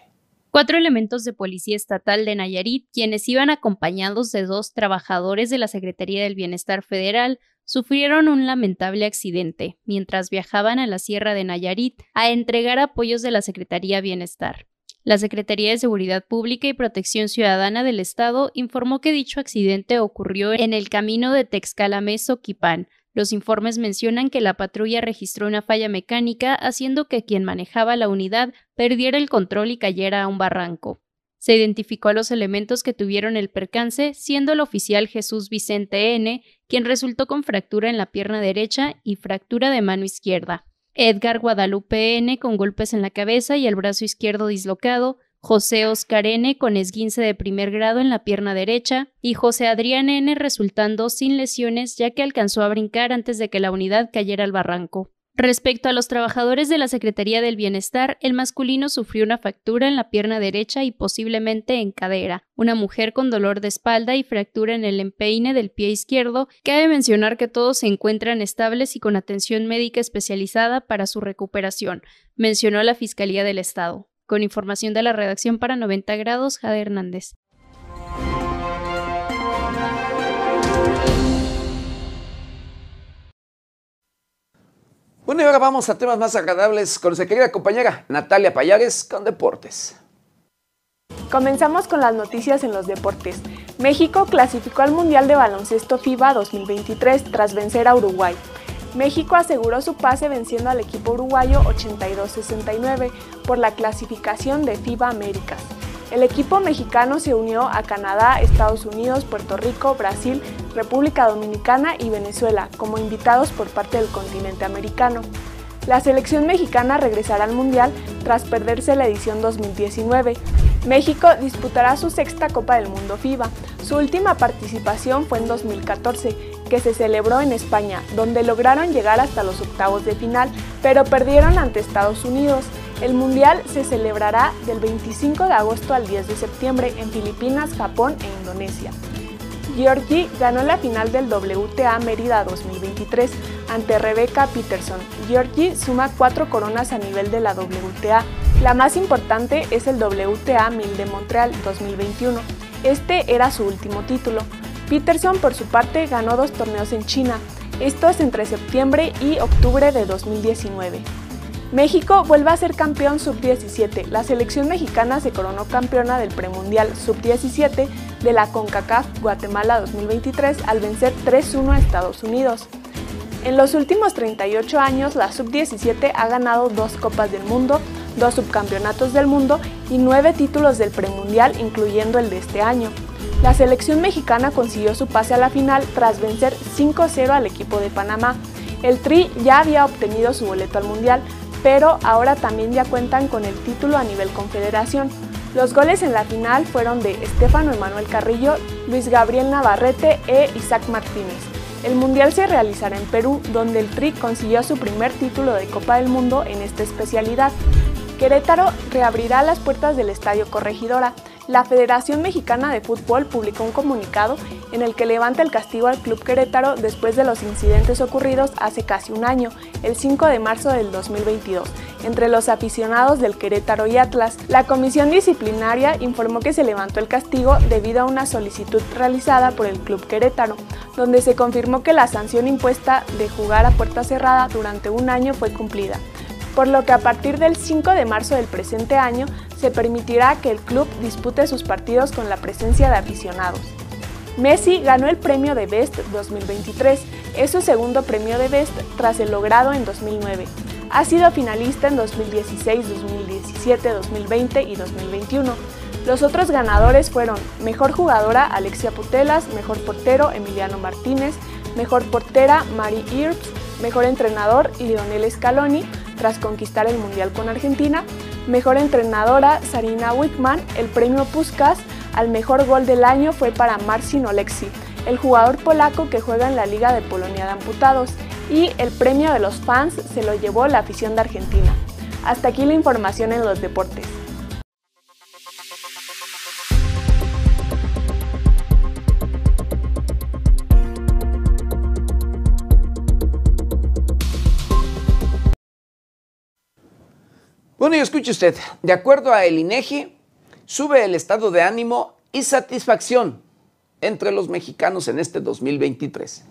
S3: Cuatro elementos de Policía Estatal de Nayarit, quienes iban acompañados de dos trabajadores de la Secretaría del Bienestar Federal, sufrieron un lamentable accidente mientras viajaban a la Sierra de Nayarit a entregar apoyos de la Secretaría Bienestar. La Secretaría de Seguridad Pública y Protección Ciudadana del Estado informó que dicho accidente ocurrió en el camino de Texcalameso-Quipán, los informes mencionan que la patrulla registró una falla mecánica, haciendo que quien manejaba la unidad perdiera el control y cayera a un barranco. Se identificó a los elementos que tuvieron el percance, siendo el oficial Jesús Vicente N., quien resultó con fractura en la pierna derecha y fractura de mano izquierda. Edgar Guadalupe N., con golpes en la cabeza y el brazo izquierdo dislocado, José Oscar N. con esguince de primer grado en la pierna derecha y José Adrián N. resultando sin lesiones ya que alcanzó a brincar antes de que la unidad cayera al barranco. Respecto a los trabajadores de la Secretaría del Bienestar, el masculino sufrió una fractura en la pierna derecha y posiblemente en cadera, una mujer con dolor de espalda y fractura en el empeine del pie izquierdo. Cabe mencionar que todos se encuentran estables y con atención médica especializada para su recuperación, mencionó la Fiscalía del Estado. Con información de la redacción para 90 grados, Jade Hernández.
S1: Bueno, y ahora vamos a temas más agradables con nuestra querida compañera Natalia Payares con Deportes.
S11: Comenzamos con las noticias en los deportes. México clasificó al Mundial de Baloncesto FIBA 2023 tras vencer a Uruguay. México aseguró su pase venciendo al equipo uruguayo 82-69 por la clasificación de FIBA Américas. El equipo mexicano se unió a Canadá, Estados Unidos, Puerto Rico, Brasil, República Dominicana y Venezuela como invitados por parte del continente americano. La selección mexicana regresará al Mundial tras perderse la edición 2019. México disputará su sexta Copa del Mundo FIBA. Su última participación fue en 2014, que se celebró en España, donde lograron llegar hasta los octavos de final, pero perdieron ante Estados Unidos. El Mundial se celebrará del 25 de agosto al 10 de septiembre en Filipinas, Japón e Indonesia. Georgie ganó la final del WTA Mérida 2023 ante Rebecca Peterson. Georgie suma cuatro coronas a nivel de la WTA. La más importante es el WTA 1000 de Montreal 2021. Este era su último título. Peterson, por su parte, ganó dos torneos en China, estos entre septiembre y octubre de 2019. México vuelve a ser campeón sub-17. La selección mexicana se coronó campeona del premundial sub-17 de la CONCACAF Guatemala 2023 al vencer 3-1 a Estados Unidos. En los últimos 38 años, la sub-17 ha ganado dos Copas del Mundo, dos subcampeonatos del mundo y nueve títulos del premundial, incluyendo el de este año. La selección mexicana consiguió su pase a la final tras vencer 5-0 al equipo de Panamá. El Tri ya había obtenido su boleto al Mundial, pero ahora también ya cuentan con el título a nivel confederación. Los goles en la final fueron de Estefano Emanuel Carrillo, Luis Gabriel Navarrete e Isaac Martínez. El Mundial se realizará en Perú, donde el Tri consiguió su primer título de Copa del Mundo en esta especialidad. Querétaro reabrirá las puertas del Estadio Corregidora, la Federación Mexicana de Fútbol publicó un comunicado en el que levanta el castigo al Club Querétaro después de los incidentes ocurridos hace casi un año, el 5 de marzo del 2022, entre los aficionados del Querétaro y Atlas. La comisión disciplinaria informó que se levantó el castigo debido a una solicitud realizada por el Club Querétaro, donde se confirmó que la sanción impuesta de jugar a puerta cerrada durante un año fue cumplida por lo que a partir del 5 de marzo del presente año se permitirá que el club dispute sus partidos con la presencia de aficionados. Messi ganó el premio de Best 2023, es su segundo premio de Best tras el logrado en 2009. Ha sido finalista en 2016, 2017, 2020 y 2021. Los otros ganadores fueron Mejor Jugadora Alexia Putelas, Mejor Portero Emiliano Martínez, Mejor Portera Mari Irps, Mejor Entrenador Lionel Scaloni, tras conquistar el Mundial con Argentina, Mejor entrenadora, Sarina Wickman. El premio Puskas al mejor gol del año fue para Marcin Oleksi, el jugador polaco que juega en la Liga de Polonia de Amputados. Y el premio de los fans se lo llevó la afición de Argentina. Hasta aquí la información en los deportes.
S1: Bueno, y escuche usted, de acuerdo a el INEGI, sube el estado de ánimo y satisfacción entre los mexicanos en este 2023.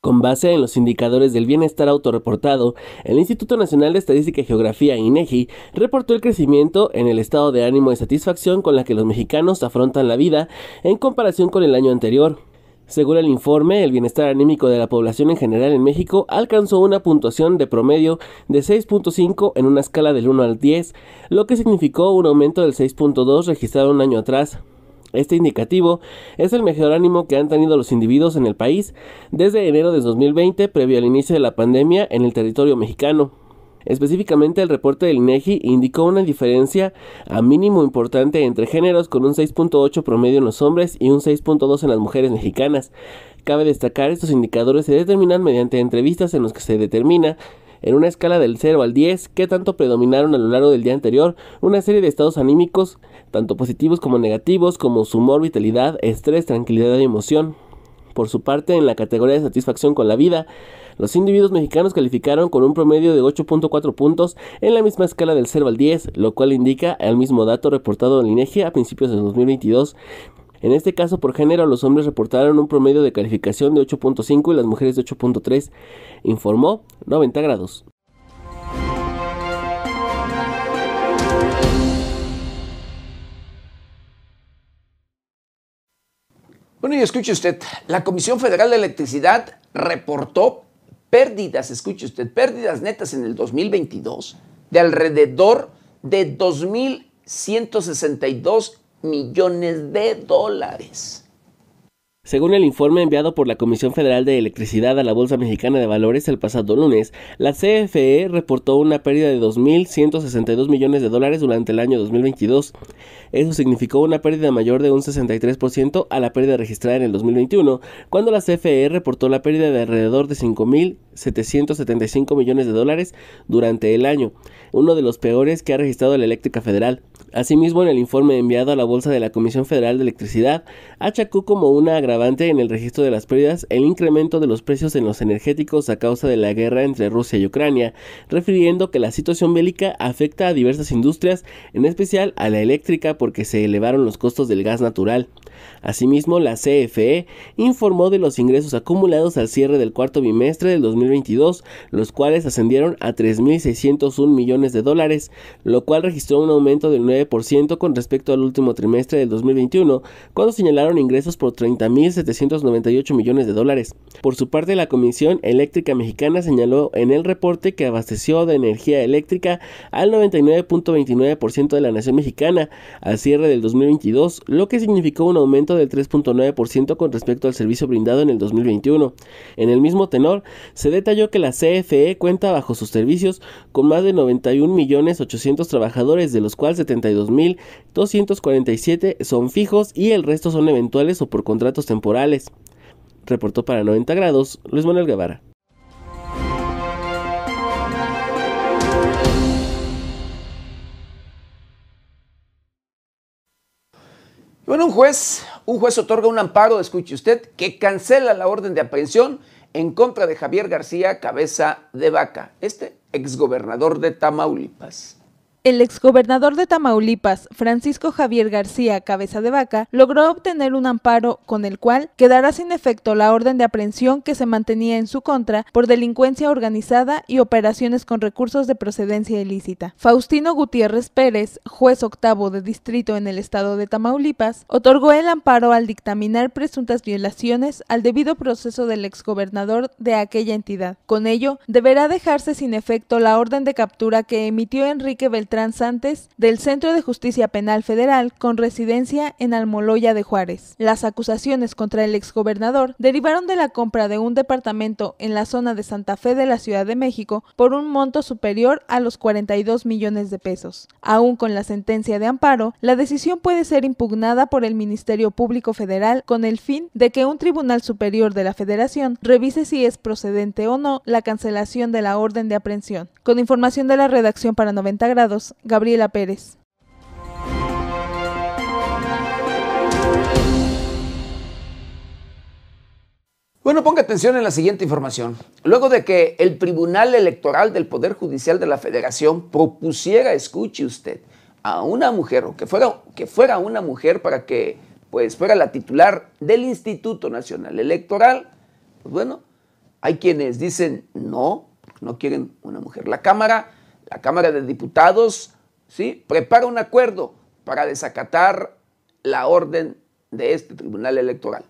S8: Con base en los indicadores del bienestar autorreportado, el Instituto Nacional de Estadística y Geografía, INEGI, reportó el crecimiento en el estado de ánimo y satisfacción con la que los mexicanos afrontan la vida en comparación con el año anterior. Según el informe, el bienestar anímico de la población en general en México alcanzó una puntuación de promedio de 6.5 en una escala del 1 al 10, lo que significó un aumento del 6.2 registrado un año atrás. Este indicativo es el mejor ánimo que han tenido los individuos en el país desde enero de 2020, previo al inicio de la pandemia en el territorio mexicano. Específicamente, el reporte del INEGI indicó una diferencia a mínimo importante entre géneros con un 6.8 promedio en los hombres y un 6.2 en las mujeres mexicanas. Cabe destacar, estos indicadores se determinan mediante entrevistas en los que se determina en una escala del 0 al 10 qué tanto predominaron a lo largo del día anterior una serie de estados anímicos, tanto positivos como negativos, como su humor, vitalidad, estrés, tranquilidad y emoción. Por su parte, en la categoría de satisfacción con la vida, los individuos mexicanos calificaron con un promedio de 8.4 puntos en la misma escala del 0 al 10, lo cual indica el mismo dato reportado en INEGI a principios de 2022. En este caso, por género, los hombres reportaron un promedio de calificación de 8.5 y las mujeres de 8.3, informó 90 grados.
S1: Bueno, y escuche usted, la Comisión Federal de Electricidad reportó pérdidas, escuche usted, pérdidas netas en el 2022 de alrededor de 2.162 millones de dólares.
S8: Según el informe enviado por la Comisión Federal de Electricidad a la Bolsa Mexicana de Valores el pasado lunes, la CFE reportó una pérdida de 2.162 millones de dólares durante el año 2022. Eso significó una pérdida mayor de un 63% a la pérdida registrada en el 2021, cuando la CFE reportó la pérdida de alrededor de 5.775 millones de dólares durante el año, uno de los peores que ha registrado la Eléctrica Federal. Asimismo, en el informe enviado a la Bolsa de la Comisión Federal de Electricidad, achacó como una agravante en el registro de las pérdidas el incremento de los precios en los energéticos a causa de la guerra entre Rusia y Ucrania, refiriendo que la situación bélica afecta a diversas industrias, en especial a la eléctrica porque se elevaron los costos del gas natural. Asimismo, la CFE informó de los ingresos acumulados al cierre del cuarto bimestre del 2022, los cuales ascendieron a 3.601 millones de dólares, lo cual registró un aumento del 9% con respecto al último trimestre del 2021, cuando señalaron ingresos por 30.798 millones de dólares. Por su parte, la Comisión Eléctrica Mexicana señaló en el reporte que abasteció de energía eléctrica al 99.29% de la nación mexicana al cierre del 2022, lo que significó un aumento del 3.9% con respecto al servicio brindado en el 2021. En el mismo tenor, se detalló que la CFE cuenta bajo sus servicios con más de 91.800.000 trabajadores, de los cuales 72.247 son fijos y el resto son eventuales o por contratos temporales. Reportó para 90 grados Luis Manuel Guevara.
S1: Bueno, un juez, un juez otorga un amparo, escuche usted, que cancela la orden de aprehensión en contra de Javier García Cabeza de Vaca, este exgobernador de Tamaulipas.
S10: El exgobernador de Tamaulipas, Francisco Javier García Cabeza de Vaca, logró obtener un amparo con el cual quedará sin efecto la orden de aprehensión que se mantenía en su contra por delincuencia organizada y operaciones con recursos de procedencia ilícita. Faustino Gutiérrez Pérez, juez octavo de distrito en el estado de Tamaulipas, otorgó el amparo al dictaminar presuntas violaciones al debido proceso del exgobernador de aquella entidad. Con ello, deberá dejarse sin efecto la orden de captura que emitió Enrique Beltrán del Centro de Justicia Penal Federal con residencia en Almoloya de Juárez. Las acusaciones contra el exgobernador derivaron de la compra de un departamento en la zona de Santa Fe de la Ciudad de México por un monto superior a los 42 millones de pesos. Aún con la sentencia de amparo, la decisión puede ser impugnada por el Ministerio Público Federal con el fin de que un tribunal superior de la Federación revise si es procedente o no la cancelación de la orden de aprehensión. Con información de la redacción para 90 grados, Gabriela Pérez.
S1: Bueno, ponga atención en la siguiente información. Luego de que el Tribunal Electoral del Poder Judicial de la Federación propusiera, escuche usted, a una mujer, o que fuera, que fuera una mujer para que pues, fuera la titular del Instituto Nacional Electoral, pues bueno, hay quienes dicen no, no quieren una mujer. La Cámara la Cámara de Diputados ¿sí? prepara un acuerdo para desacatar la orden de este Tribunal Electoral.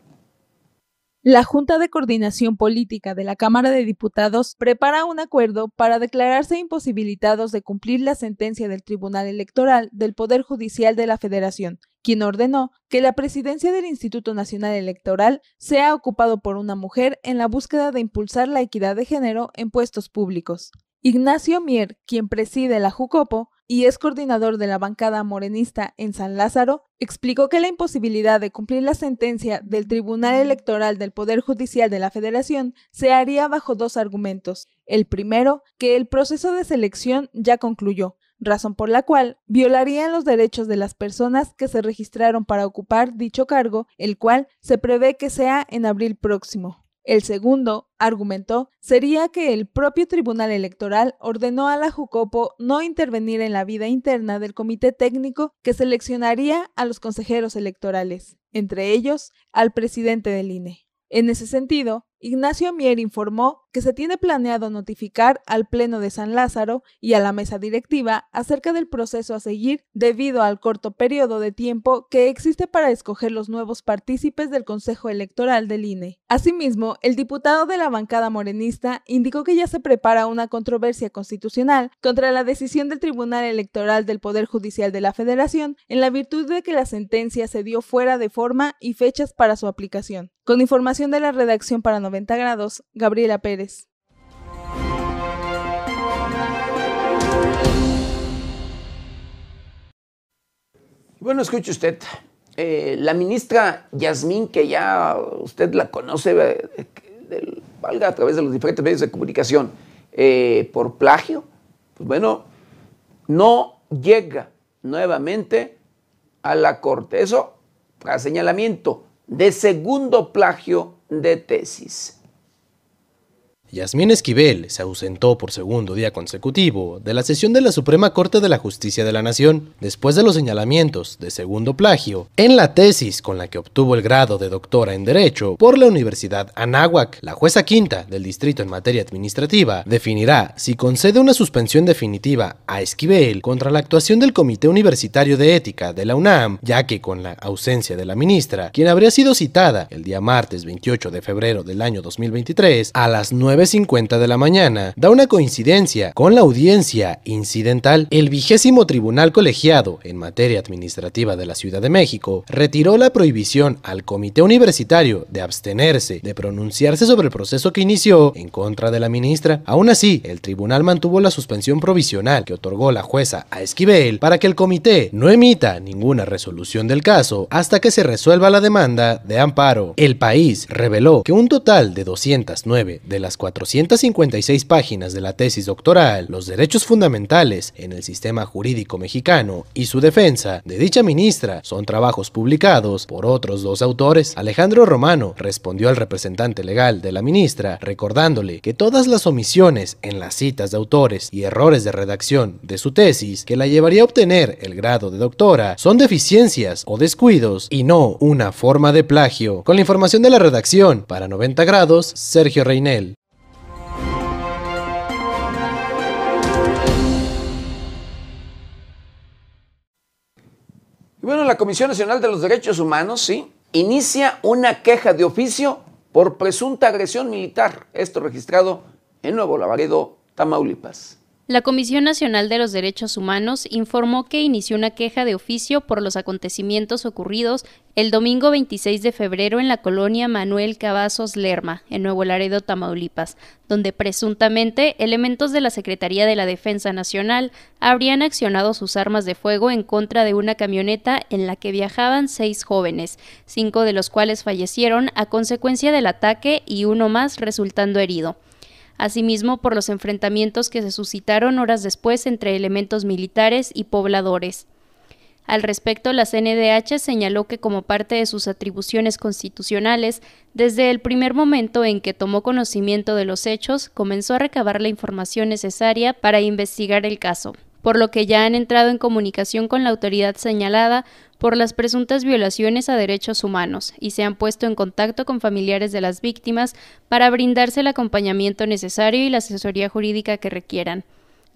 S10: La Junta de Coordinación Política de la Cámara de Diputados prepara un acuerdo para declararse imposibilitados de cumplir la sentencia del Tribunal Electoral del Poder Judicial de la Federación, quien ordenó que la presidencia del Instituto Nacional Electoral sea ocupado por una mujer en la búsqueda de impulsar la equidad de género en puestos públicos. Ignacio Mier, quien preside la Jucopo y es coordinador de la bancada morenista en San Lázaro, explicó que la imposibilidad de cumplir la sentencia del Tribunal Electoral del Poder Judicial de la Federación se haría bajo dos argumentos. El primero, que el proceso de selección ya concluyó, razón por la cual violarían los derechos de las personas que se registraron para ocupar dicho cargo, el cual se prevé que sea en abril próximo. El segundo, argumentó, sería que el propio Tribunal Electoral ordenó a la Jucopo no intervenir en la vida interna del comité técnico que seleccionaría a los consejeros electorales, entre ellos al presidente del INE. En ese sentido, Ignacio Mier informó que se tiene planeado notificar al Pleno de San Lázaro y a la mesa directiva acerca del proceso a seguir debido al corto periodo de tiempo que existe para escoger los nuevos partícipes del Consejo Electoral del INE. Asimismo, el diputado de la bancada morenista indicó que ya se prepara una controversia constitucional contra la decisión del Tribunal Electoral del Poder Judicial de la Federación en la virtud de que la sentencia se dio fuera de forma y fechas para su aplicación. Con información de la redacción para 90 grados, Gabriela Pérez.
S1: Bueno, escuche usted, eh, la ministra Yasmín, que ya usted la conoce, eh, valga a través de los diferentes medios de comunicación, eh, por plagio, pues bueno, no llega nuevamente a la corte. Eso para señalamiento de segundo plagio de tesis.
S2: Yasmín Esquivel se ausentó por segundo día consecutivo de la sesión de la Suprema Corte de la Justicia de la Nación después de los señalamientos de segundo plagio en la tesis con la que obtuvo el grado de doctora en Derecho por la Universidad Anáhuac. La jueza quinta del distrito en materia administrativa definirá si concede una suspensión definitiva a Esquivel contra la actuación del Comité Universitario de Ética de la UNAM, ya que con la ausencia de la ministra, quien habría sido citada el día martes 28 de febrero del año 2023 a las 9 9.50 de la mañana, da una coincidencia con la audiencia incidental. El vigésimo tribunal colegiado en materia administrativa de la Ciudad de México retiró la prohibición al comité universitario de abstenerse de pronunciarse sobre el proceso que inició en contra de la ministra. Aún así, el tribunal mantuvo la suspensión provisional que otorgó la jueza a Esquivel para que el comité no emita ninguna resolución del caso hasta que se resuelva la demanda de amparo. El país reveló que un total de 209 de las 456 páginas de la tesis doctoral, los derechos fundamentales en el sistema jurídico mexicano y su defensa de dicha ministra son trabajos publicados por otros dos autores. Alejandro Romano respondió al representante legal de la ministra recordándole que todas las omisiones en las citas de autores y errores de redacción de su tesis que la llevaría a obtener el grado de doctora son deficiencias o descuidos y no una forma de plagio. Con la información de la redacción, para 90 grados, Sergio Reinel.
S1: Bueno, la Comisión Nacional de los Derechos Humanos, sí, inicia una queja de oficio por presunta agresión militar. Esto registrado en Nuevo Laredo, Tamaulipas.
S3: La Comisión Nacional de los Derechos Humanos informó que inició una queja de oficio por los acontecimientos ocurridos el domingo 26 de febrero en la colonia Manuel Cavazos Lerma, en Nuevo Laredo, Tamaulipas, donde presuntamente elementos de la Secretaría de la Defensa Nacional habrían accionado sus armas de fuego en contra de una camioneta en la que viajaban seis jóvenes, cinco de los cuales fallecieron a consecuencia del ataque y uno más resultando herido asimismo por los enfrentamientos que se suscitaron horas después entre elementos militares y pobladores. Al respecto, la CNDH señaló que como parte de sus atribuciones constitucionales, desde el primer momento en que tomó conocimiento de los hechos, comenzó a recabar la información necesaria para investigar el caso por lo que ya han entrado en comunicación con la autoridad señalada por las presuntas violaciones a derechos humanos y se han puesto en contacto con familiares de las víctimas para brindarse el acompañamiento necesario y la asesoría jurídica que requieran.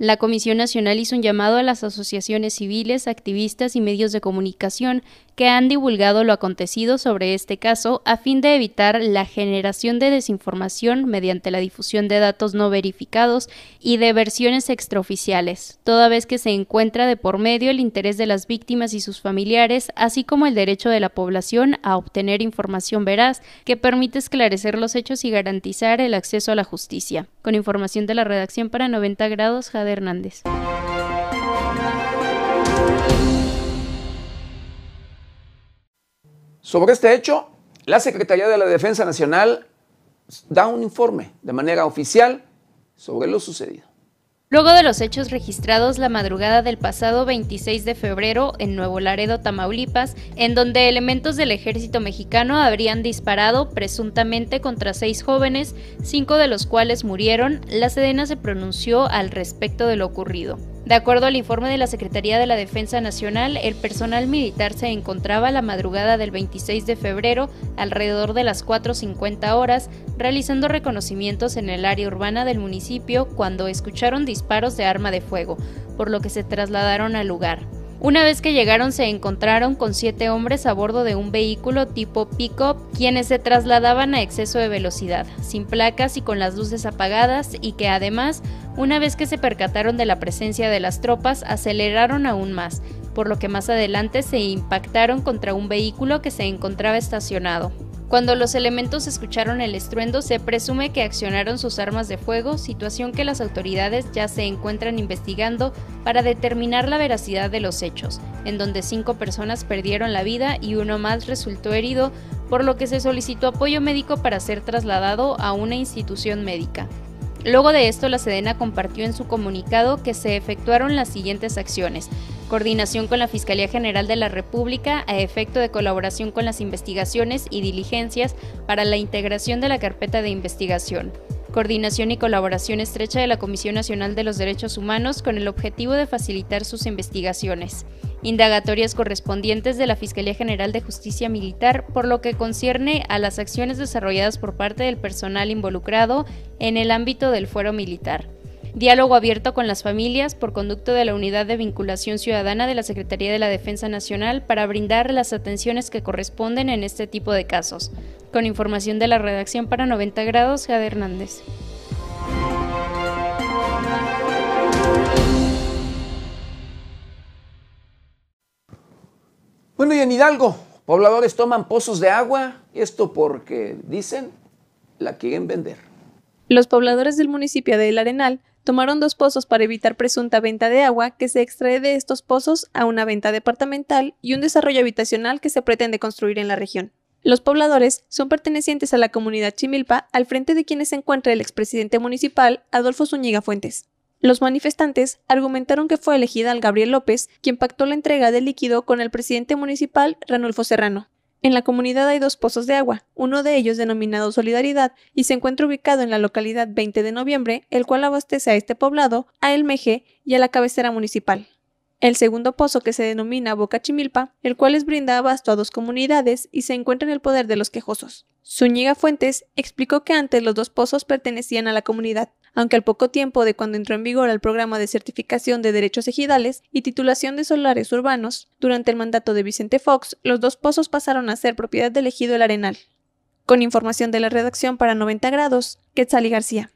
S3: La Comisión Nacional hizo un llamado a las asociaciones civiles, activistas y medios de comunicación que han divulgado lo acontecido sobre este caso a fin de evitar la generación de desinformación mediante la difusión de datos no verificados y de versiones extraoficiales, toda vez que se encuentra de por medio el interés de las víctimas y sus familiares, así como el derecho de la población a obtener información veraz que permite esclarecer los hechos y garantizar el acceso a la justicia. Con información de la redacción para 90 grados, Jade Hernández.
S1: Sobre este hecho, la Secretaría de la Defensa Nacional da un informe de manera oficial sobre lo sucedido.
S3: Luego de los hechos registrados la madrugada del pasado 26 de febrero en Nuevo Laredo, Tamaulipas, en donde elementos del ejército mexicano habrían disparado presuntamente contra seis jóvenes, cinco de los cuales murieron, la Sedena se pronunció al respecto de lo ocurrido. De acuerdo al informe de la Secretaría de la Defensa Nacional, el personal militar se encontraba la madrugada del 26 de febrero, alrededor de las 4.50 horas, realizando reconocimientos en el área urbana del municipio cuando escucharon disparos de arma de fuego, por lo que se trasladaron al lugar. Una vez que llegaron se encontraron con siete hombres a bordo de un vehículo tipo pick-up, quienes se trasladaban a exceso de velocidad, sin placas y con las luces apagadas y que además, una vez que se percataron de la presencia de las tropas, aceleraron aún más, por lo que más adelante se impactaron contra un vehículo que se encontraba estacionado. Cuando los elementos escucharon el estruendo, se presume que accionaron sus armas de fuego, situación que las autoridades ya se encuentran investigando para determinar la veracidad de los hechos, en donde cinco personas perdieron la vida y uno más resultó herido, por lo que se solicitó apoyo médico para ser trasladado a una institución médica. Luego de esto, la Sedena compartió en su comunicado que se efectuaron las siguientes acciones. Coordinación con la Fiscalía General de la República a efecto de colaboración con las investigaciones y diligencias para la integración de la carpeta de investigación coordinación y colaboración estrecha de la Comisión Nacional de los Derechos Humanos con el objetivo de facilitar sus investigaciones indagatorias correspondientes de la Fiscalía General de Justicia Militar por lo que concierne a las acciones desarrolladas por parte del personal involucrado en el ámbito del fuero militar. Diálogo abierto con las familias por conducto de la Unidad de Vinculación Ciudadana de la Secretaría de la Defensa Nacional para brindar las atenciones que corresponden en este tipo de casos. Con información de la redacción para 90 grados, Jade Hernández.
S1: Bueno, y en Hidalgo, pobladores toman pozos de agua, esto porque dicen la quieren vender.
S7: Los pobladores del municipio de El Arenal tomaron dos pozos para evitar presunta venta de agua que se extrae de estos pozos a una venta departamental y un desarrollo habitacional que se pretende construir en la región. Los pobladores son pertenecientes a la comunidad Chimilpa, al frente de quienes se encuentra el expresidente municipal Adolfo Zúñiga Fuentes. Los manifestantes argumentaron que fue elegida al Gabriel López quien pactó la entrega del líquido con el presidente municipal Ranulfo Serrano. En la comunidad hay dos pozos de agua, uno de ellos denominado Solidaridad y se encuentra ubicado en la localidad 20 de noviembre, el cual abastece a este poblado, a El Meje y a la cabecera municipal. El segundo pozo que se denomina Boca Chimilpa, el cual les brinda abasto a dos comunidades y se encuentra en el poder de los quejosos. Zúñiga Fuentes explicó que antes los dos pozos pertenecían a la comunidad, aunque al poco tiempo de cuando entró en vigor el programa de certificación de derechos ejidales y titulación de solares urbanos, durante el mandato de Vicente Fox, los dos pozos pasaron a ser propiedad del ejido El Arenal. Con información de la redacción para 90 grados, Quetzali García.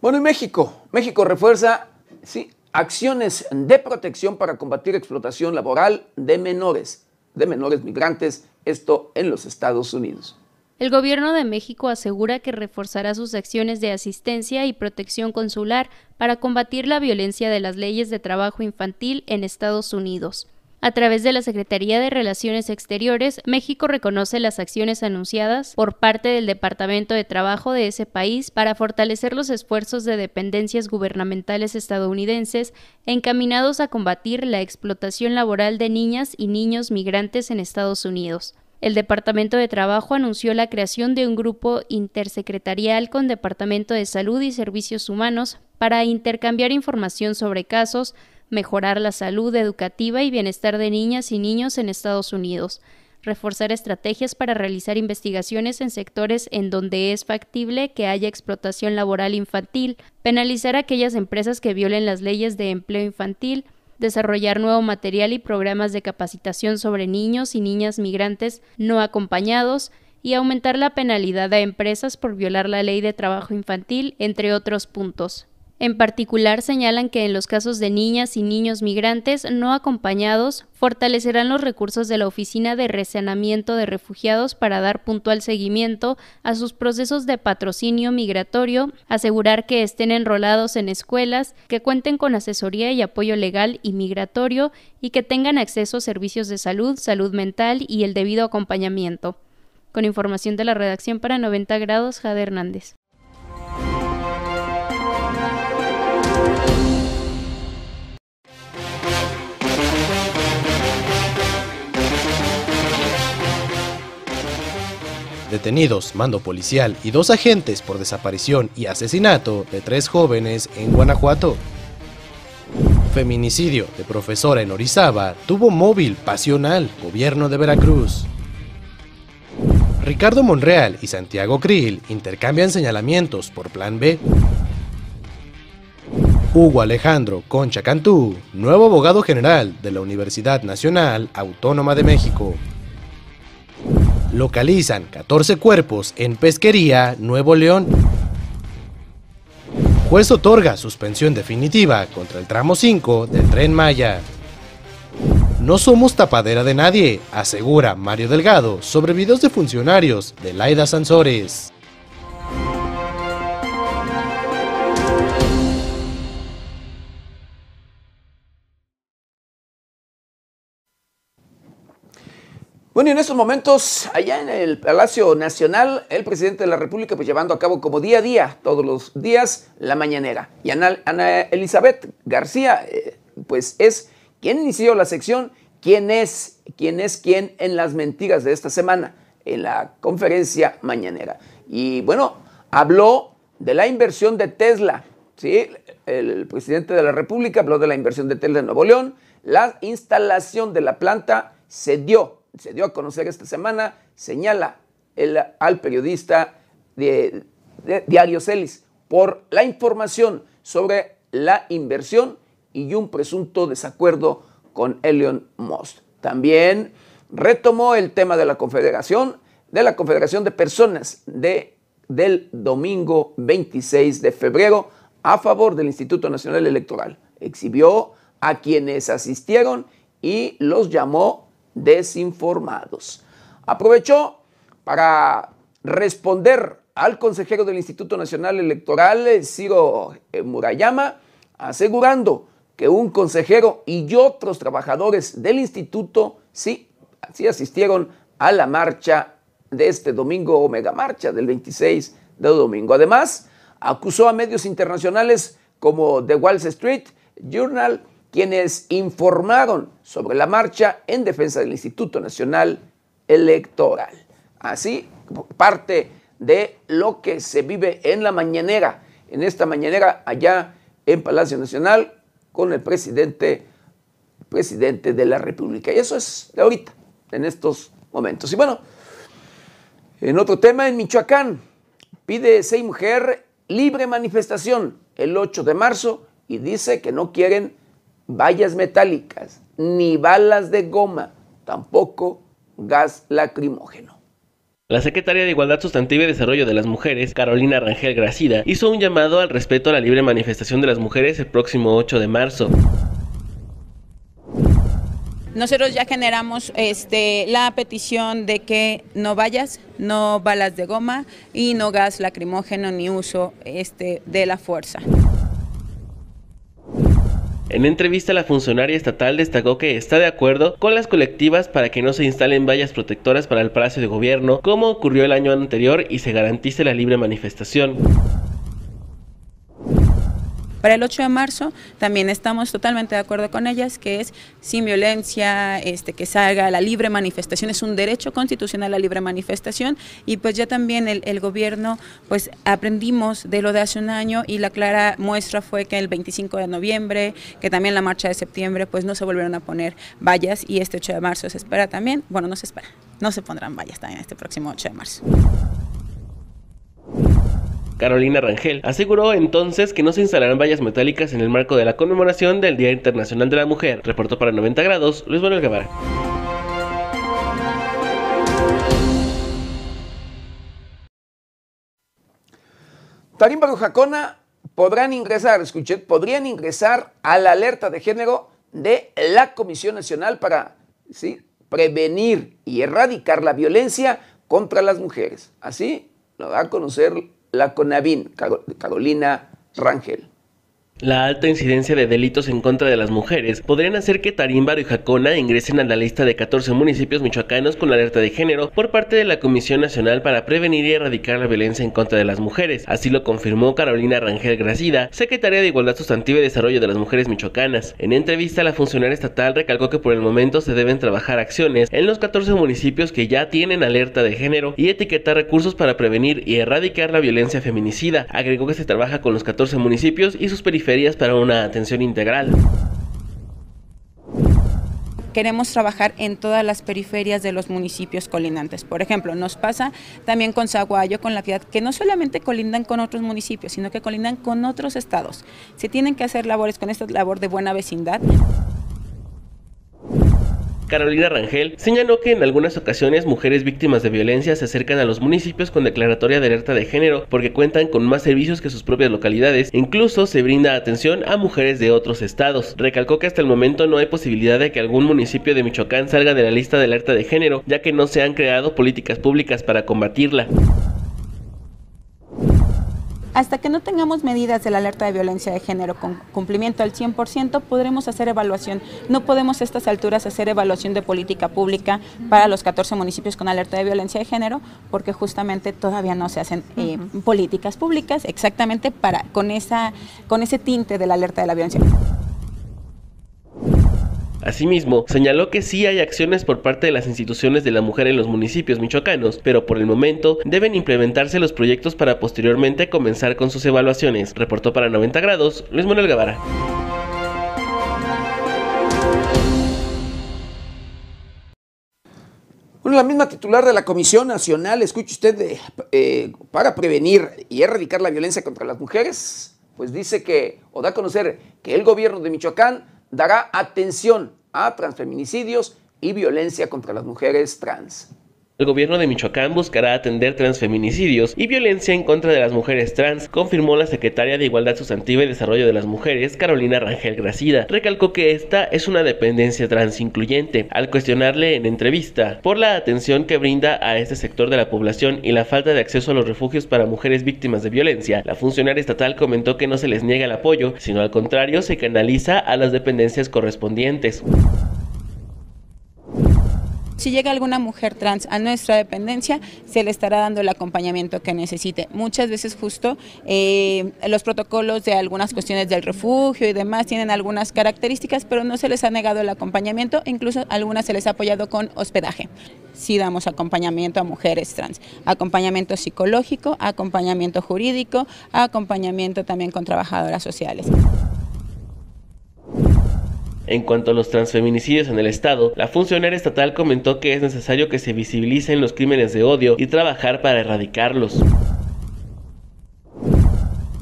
S1: Bueno, y México. México refuerza sí, acciones de protección para combatir explotación laboral de menores de menores migrantes, esto en los Estados Unidos.
S3: El gobierno de México asegura que reforzará sus acciones de asistencia y protección consular para combatir la violencia de las leyes de trabajo infantil en Estados Unidos. A través de la Secretaría de Relaciones Exteriores, México reconoce las acciones anunciadas por parte del Departamento de Trabajo de ese país para fortalecer los esfuerzos de dependencias gubernamentales estadounidenses encaminados a combatir la explotación laboral de niñas y niños migrantes en Estados Unidos. El Departamento de Trabajo anunció la creación de un grupo intersecretarial con Departamento de Salud y Servicios Humanos para intercambiar información sobre casos, mejorar la salud educativa y bienestar de niñas y niños en Estados Unidos, reforzar estrategias para realizar investigaciones en sectores en donde es factible que haya explotación laboral infantil, penalizar a aquellas empresas que violen las leyes de empleo infantil, desarrollar nuevo material y programas de capacitación sobre niños y niñas migrantes no acompañados, y aumentar la penalidad a empresas por violar la ley de trabajo infantil, entre otros puntos. En particular, señalan que en los casos de niñas y niños migrantes no acompañados, fortalecerán los recursos de la Oficina de Resanamiento de Refugiados para dar puntual seguimiento a sus procesos de patrocinio migratorio, asegurar que estén enrolados en escuelas, que cuenten con asesoría y apoyo legal y migratorio y que tengan acceso a servicios de salud, salud mental y el debido acompañamiento. Con información de la redacción para 90 grados, Jade Hernández.
S2: Detenidos mando policial y dos agentes por desaparición y asesinato de tres jóvenes en Guanajuato. Feminicidio de profesora en Orizaba tuvo móvil pasional, gobierno de Veracruz. Ricardo Monreal y Santiago Krill intercambian señalamientos por Plan B. Hugo Alejandro Concha Cantú, nuevo abogado general de la Universidad Nacional Autónoma de México. Localizan 14 cuerpos en Pesquería, Nuevo León. Juez otorga suspensión definitiva contra el tramo 5 del tren Maya. No somos tapadera de nadie, asegura Mario Delgado sobre videos de funcionarios de Laida Sansores.
S1: Bueno, y en estos momentos, allá en el Palacio Nacional, el presidente de la República, pues llevando a cabo como día a día, todos los días, la mañanera. Y Ana, Ana Elizabeth García, eh, pues es quien inició la sección, quién es, quién es quién en las mentiras de esta semana, en la conferencia mañanera. Y bueno, habló de la inversión de Tesla, ¿sí? El presidente de la República habló de la inversión de Tesla en Nuevo León, la instalación de la planta se dio se dio a conocer esta semana, señala al periodista de, Diario Celis por la información sobre la inversión y un presunto desacuerdo con Elon Musk. También retomó el tema de la confederación, de la Confederación de Personas de, del domingo 26 de febrero a favor del Instituto Nacional Electoral. Exhibió a quienes asistieron y los llamó desinformados. Aprovechó para responder al consejero del Instituto Nacional Electoral, Ciro Murayama, asegurando que un consejero y otros trabajadores del instituto sí, asistieron a la marcha de este domingo, Omega Marcha del 26 de domingo. Además, acusó a medios internacionales como The Wall Street Journal quienes informaron sobre la marcha en defensa del Instituto Nacional Electoral. Así, parte de lo que se vive en la mañanera, en esta mañanera allá en Palacio Nacional con el presidente, presidente de la República. Y eso es de ahorita, en estos momentos. Y bueno, en otro tema, en Michoacán, pide seis mujer libre manifestación el 8 de marzo y dice que no quieren vallas metálicas, ni balas de goma, tampoco gas lacrimógeno.
S8: La secretaria de Igualdad Sustantiva y Desarrollo de las Mujeres, Carolina Rangel Gracida, hizo un llamado al respeto a la libre manifestación de las mujeres el próximo 8 de marzo.
S12: Nosotros ya generamos este, la petición de que no vayas, no balas de goma y no gas lacrimógeno ni uso este, de la fuerza.
S8: En entrevista, la funcionaria estatal destacó que está de acuerdo con las colectivas para que no se instalen vallas protectoras para el Palacio de Gobierno, como ocurrió el año anterior, y se garantice la libre manifestación.
S12: Para el 8 de marzo también estamos totalmente de acuerdo con ellas, que es sin violencia, este, que salga la libre manifestación, es un derecho constitucional la libre manifestación y pues ya también el, el gobierno pues aprendimos de lo de hace un año y la clara muestra fue que el 25 de noviembre, que también la marcha de septiembre pues no se volvieron a poner vallas y este 8 de marzo se espera también, bueno no se espera, no se pondrán vallas también este próximo 8 de marzo.
S8: Carolina Rangel, aseguró entonces que no se instalarán vallas metálicas en el marco de la conmemoración del Día Internacional de la Mujer. Reportó para 90 grados Luis Manuel Guevara.
S1: Tarimba Jacona podrán ingresar, escuché, podrían ingresar a la alerta de género de la Comisión Nacional para prevenir y erradicar la violencia contra las mujeres. Así lo va a conocer la CONAVIN, Carolina Rangel.
S8: La alta incidencia de delitos en contra de las mujeres podrían hacer que Tarímbaro y Jacona ingresen a la lista de 14 municipios michoacanos con alerta de género por parte de la Comisión Nacional para Prevenir y Erradicar la Violencia en contra de las Mujeres. Así lo confirmó Carolina Rangel Gracida, secretaria de Igualdad Sustantiva y Desarrollo de las Mujeres Michoacanas. En entrevista, la funcionaria estatal recalcó que por el momento se deben trabajar acciones en los 14 municipios que ya tienen alerta de género y etiquetar recursos para prevenir y erradicar la violencia feminicida. Agregó que se trabaja con los 14 municipios y sus periferias para una atención integral
S12: queremos trabajar en todas las periferias de los municipios colindantes. Por ejemplo, nos pasa también con Zaguayo, con la Piedad, que no solamente colindan con otros municipios, sino que colindan con otros estados. Se tienen que hacer labores con esta labor de buena vecindad.
S8: Carolina Rangel señaló que en algunas ocasiones mujeres víctimas de violencia se acercan a los municipios con declaratoria de alerta de género porque cuentan con más servicios que sus propias localidades. Incluso se brinda atención a mujeres de otros estados. Recalcó que hasta el momento no hay posibilidad de que algún municipio de Michoacán salga de la lista de alerta de género, ya que no se han creado políticas públicas para combatirla.
S12: Hasta que no tengamos medidas de la alerta de violencia de género con cumplimiento al 100%, podremos hacer evaluación. No podemos a estas alturas hacer evaluación de política pública para los 14 municipios con alerta de violencia de género, porque justamente todavía no se hacen eh, políticas públicas exactamente para con esa con ese tinte de la alerta de la violencia.
S8: Asimismo, señaló que sí hay acciones por parte de las instituciones de la mujer en los municipios michoacanos, pero por el momento deben implementarse los proyectos para posteriormente comenzar con sus evaluaciones. Reportó para 90 grados Luis Manuel Guevara.
S1: La misma titular de la Comisión Nacional, escuche usted, eh, para prevenir y erradicar la violencia contra las mujeres, pues dice que, o da a conocer que el gobierno de Michoacán dará atención a transfeminicidios y violencia contra las mujeres trans.
S8: El gobierno de Michoacán buscará atender transfeminicidios y violencia en contra de las mujeres trans, confirmó la secretaria de Igualdad Sustantiva y Desarrollo de las Mujeres, Carolina Rangel Gracida. Recalcó que esta es una dependencia trans incluyente, al cuestionarle en entrevista por la atención que brinda a este sector de la población y la falta de acceso a los refugios para mujeres víctimas de violencia. La funcionaria estatal comentó que no se les niega el apoyo, sino al contrario se canaliza a las dependencias correspondientes.
S12: Si llega alguna mujer trans a nuestra dependencia, se le estará dando el acompañamiento que necesite. Muchas veces justo eh, los protocolos de algunas cuestiones del refugio y demás tienen algunas características, pero no se les ha negado el acompañamiento, incluso algunas se les ha apoyado con hospedaje. Sí damos acompañamiento a mujeres trans, acompañamiento psicológico, acompañamiento jurídico, acompañamiento también con trabajadoras sociales.
S8: En cuanto a los transfeminicidios en el Estado, la funcionaria estatal comentó que es necesario que se visibilicen los crímenes de odio y trabajar para erradicarlos.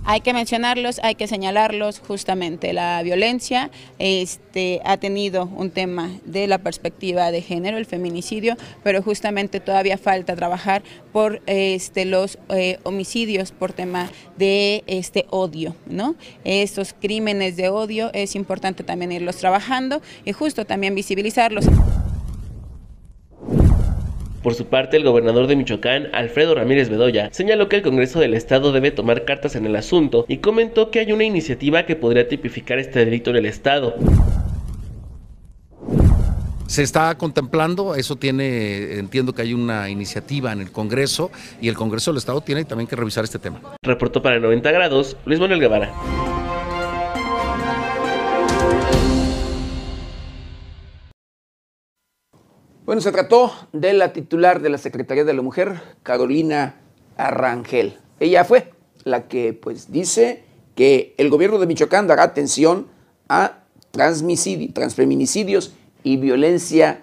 S12: Hay que mencionarlos, hay que señalarlos justamente. La violencia este, ha tenido un tema de la perspectiva de género, el feminicidio, pero justamente todavía falta trabajar por este, los eh, homicidios por tema de este odio, ¿no? Estos crímenes de odio es importante también irlos trabajando y justo también visibilizarlos.
S8: Por su parte, el gobernador de Michoacán, Alfredo Ramírez Bedoya, señaló que el Congreso del Estado debe tomar cartas en el asunto y comentó que hay una iniciativa que podría tipificar este delito en el Estado.
S13: Se está contemplando, eso tiene, entiendo que hay una iniciativa en el Congreso y el Congreso del Estado tiene también que revisar este tema.
S8: Reportó para 90 grados Luis Manuel Guevara.
S1: Bueno, se trató de la titular de la Secretaría de la Mujer, Carolina Arrangel. Ella fue la que pues dice que el gobierno de Michoacán dará atención a transfeminicidios y violencia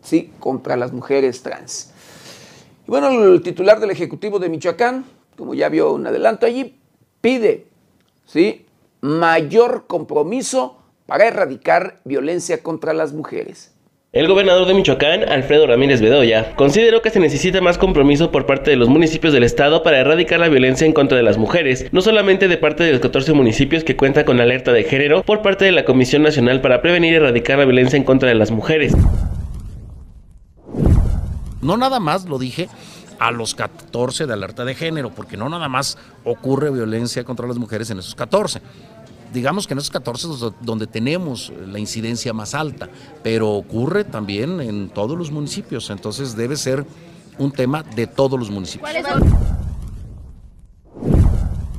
S1: sí, contra las mujeres trans. Y bueno, el titular del Ejecutivo de Michoacán, como ya vio un adelanto allí, pide ¿sí? mayor compromiso para erradicar violencia contra las mujeres.
S8: El gobernador de Michoacán, Alfredo Ramírez Bedoya, consideró que se necesita más compromiso por parte de los municipios del estado para erradicar la violencia en contra de las mujeres, no solamente de parte de los 14 municipios que cuentan con alerta de género por parte de la Comisión Nacional para Prevenir y Erradicar la Violencia en contra de las Mujeres.
S13: No nada más, lo dije, a los 14 de alerta de género, porque no nada más ocurre violencia contra las mujeres en esos 14 digamos que en esos 14 es donde tenemos la incidencia más alta, pero ocurre también en todos los municipios, entonces debe ser un tema de todos los municipios.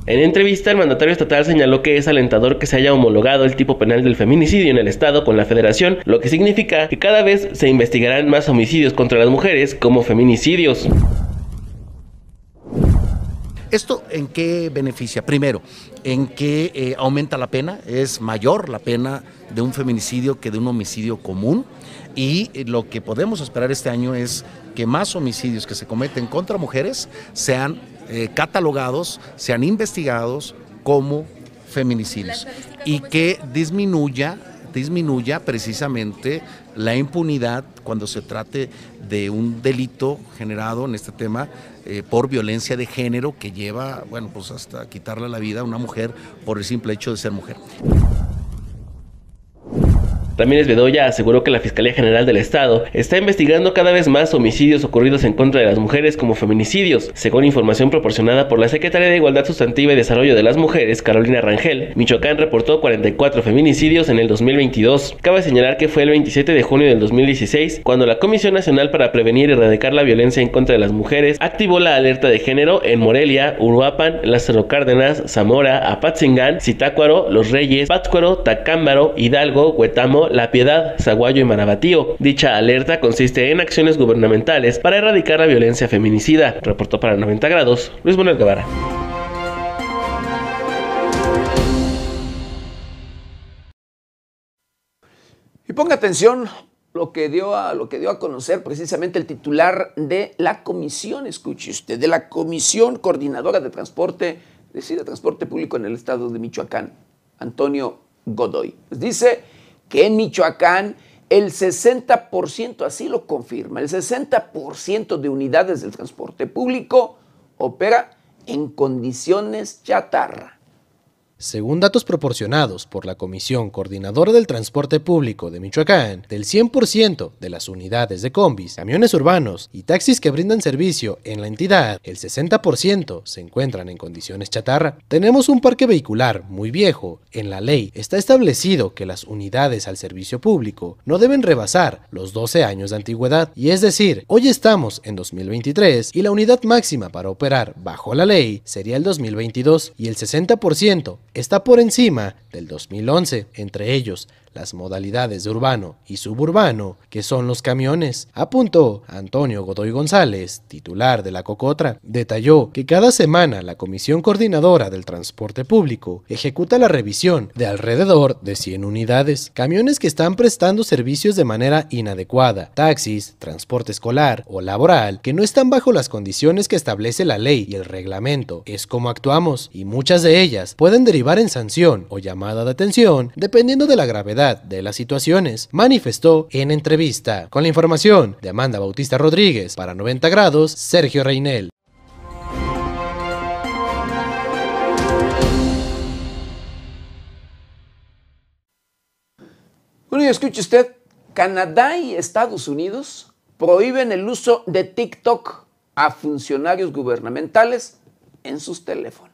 S8: En entrevista, el mandatario estatal señaló que es alentador que se haya homologado el tipo penal del feminicidio en el Estado con la Federación, lo que significa que cada vez se investigarán más homicidios contra las mujeres como feminicidios.
S13: ¿Esto en qué beneficia? Primero, en que eh, aumenta la pena, es mayor la pena de un feminicidio que de un homicidio común y lo que podemos esperar este año es que más homicidios que se cometen contra mujeres sean eh, catalogados, sean investigados como feminicidios y que disminuya disminuya precisamente la impunidad cuando se trate de un delito generado en este tema eh, por violencia de género que lleva, bueno, pues hasta quitarle la vida a una mujer por el simple hecho de ser mujer.
S8: Ramírez Bedoya aseguró que la Fiscalía General del Estado está investigando cada vez más homicidios ocurridos en contra de las mujeres como feminicidios. Según información proporcionada por la Secretaria de Igualdad Sustantiva y Desarrollo de las Mujeres, Carolina Rangel, Michoacán reportó 44 feminicidios en el 2022. Cabe señalar que fue el 27 de junio del 2016 cuando la Comisión Nacional para Prevenir y Erradicar la Violencia en contra de las Mujeres activó la alerta de género en Morelia, Uruapan, Lázaro Cárdenas, Zamora, Apatzingán, Zitácuaro, Los Reyes, Pátzcuaro, Tacámbaro, Hidalgo, Huetamo, la Piedad, Zaguayo y Marabatío. Dicha alerta consiste en acciones gubernamentales para erradicar la violencia feminicida, reportó para 90 grados Luis Manuel Guevara.
S1: Y ponga atención lo que dio a lo que dio a conocer precisamente el titular de la comisión, escuche usted, de la Comisión Coordinadora de Transporte, decir, de Transporte Público en el estado de Michoacán, Antonio Godoy. dice que en Michoacán el 60%, así lo confirma, el 60% de unidades del transporte público opera en condiciones chatarra.
S2: Según datos proporcionados por la Comisión Coordinadora del Transporte Público de Michoacán, del 100% de las unidades de combis, camiones urbanos y taxis que brindan servicio en la entidad, el 60% se encuentran en condiciones chatarra. Tenemos un parque vehicular muy viejo. En la ley está establecido que las unidades al servicio público no deben rebasar los 12 años de antigüedad. Y es decir, hoy estamos en 2023 y la unidad máxima para operar bajo la ley sería el 2022 y el 60% está por encima del 2011, entre ellos las modalidades de urbano y suburbano, que son los camiones, apuntó Antonio Godoy González, titular de la Cocotra. Detalló que cada semana la Comisión Coordinadora del Transporte Público ejecuta la revisión de alrededor de 100 unidades, camiones que están prestando servicios de manera inadecuada, taxis, transporte escolar o laboral, que no están bajo las condiciones que establece la ley y el reglamento. Es como actuamos, y muchas de ellas pueden derivar en sanción o llamada de atención, dependiendo de la gravedad de las situaciones, manifestó en entrevista. Con la información de Amanda Bautista Rodríguez para 90 grados, Sergio Reinel.
S1: Bueno, y escuche usted, Canadá y Estados Unidos prohíben el uso de TikTok a funcionarios gubernamentales en sus teléfonos.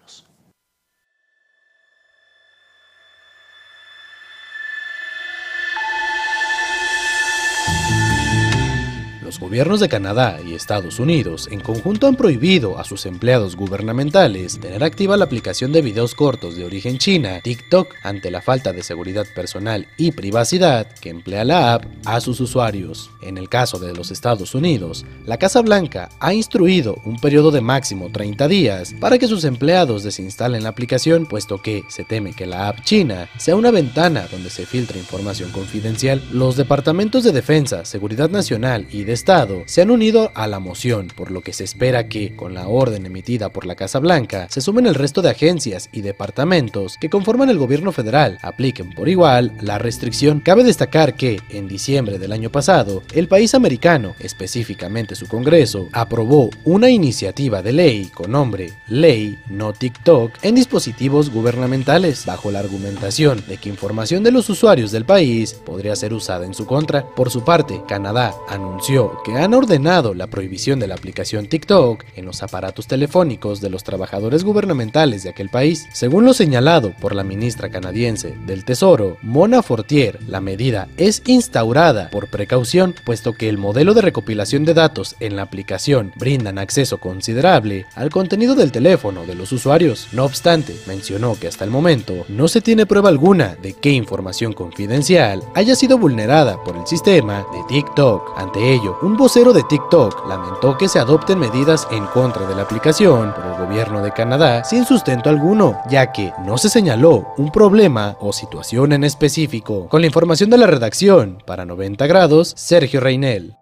S2: Los gobiernos de Canadá y Estados Unidos en conjunto han prohibido a sus empleados gubernamentales tener activa la aplicación de videos cortos de origen china, TikTok, ante la falta de seguridad personal y privacidad que emplea la app a sus usuarios. En el caso de los Estados Unidos, la Casa Blanca ha instruido un periodo de máximo 30 días para que sus empleados desinstalen la aplicación, puesto que se teme que la app china sea una ventana donde se filtra información confidencial. Los departamentos de Defensa, Seguridad Nacional y de Estado se han unido a la moción, por lo que se espera que, con la orden emitida por la Casa Blanca, se sumen el resto de agencias y departamentos que conforman el gobierno federal apliquen por igual la restricción. Cabe destacar que, en diciembre del año pasado, el país americano, específicamente su Congreso, aprobó una iniciativa de ley con nombre Ley No TikTok en dispositivos gubernamentales, bajo la argumentación de que información de los usuarios del país podría ser usada en su contra. Por su parte, Canadá anunció que han ordenado la prohibición de la aplicación TikTok en los aparatos telefónicos de los trabajadores gubernamentales de aquel país. Según lo señalado por la ministra canadiense del Tesoro, Mona Fortier, la medida es instaurada por precaución, puesto que el modelo de recopilación de datos en la aplicación brindan acceso considerable al contenido del teléfono de los usuarios. No obstante, mencionó que hasta el momento no se tiene prueba alguna de que información confidencial haya sido vulnerada por el sistema de TikTok. Ante ello, un vocero de TikTok lamentó que se adopten medidas en contra de la aplicación por el gobierno de Canadá sin sustento alguno, ya que no se señaló un problema o situación en específico. Con la información de la redacción, para 90 grados, Sergio Reinel.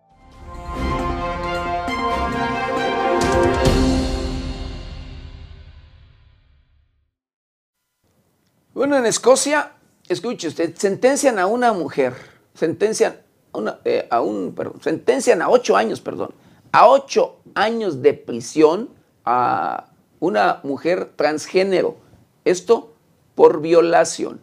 S1: Bueno, en Escocia, escuche usted, sentencian a una mujer, sentencian eh, a un, sentencian a ocho años, perdón, a ocho años de prisión a una mujer transgénero. Esto por violación.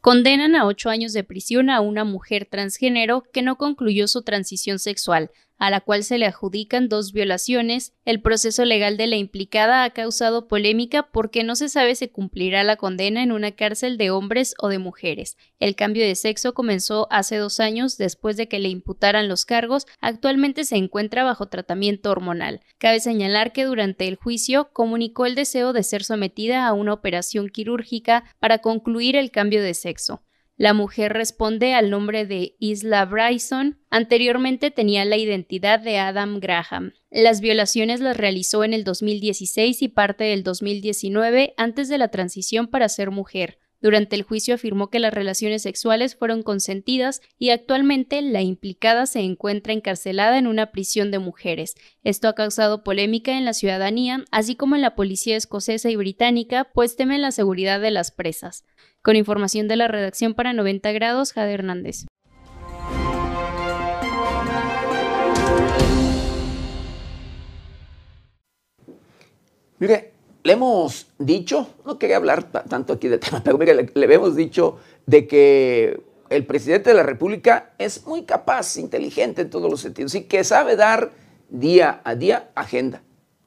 S3: Condenan a ocho años de prisión a una mujer transgénero que no concluyó su transición sexual, a la cual se le adjudican dos violaciones. El proceso legal de la implicada ha causado polémica porque no se sabe si cumplirá la condena en una cárcel de hombres o de mujeres. El cambio de sexo comenzó hace dos años después de que le imputaran los cargos. Actualmente se encuentra bajo tratamiento hormonal. Cabe señalar que durante el juicio comunicó el deseo de ser sometida a una operación quirúrgica para concluir el cambio de sexo. La mujer responde al nombre de Isla Bryson. Anteriormente tenía la identidad de Adam Graham. Las violaciones las realizó en el 2016 y parte del 2019 antes de la transición para ser mujer. Durante el juicio afirmó que las relaciones sexuales fueron consentidas y actualmente la implicada se encuentra encarcelada en una prisión de mujeres. Esto ha causado polémica en la ciudadanía, así como en la policía escocesa y británica, pues temen la seguridad de las presas. Con información de la redacción para 90 grados, Jade Hernández.
S1: Mire, le hemos dicho, no quería hablar tanto aquí de tema, pero le, hemos dicho de que el presidente de la República es muy capaz, inteligente en todos los sentidos y que sabe dar día a día agenda.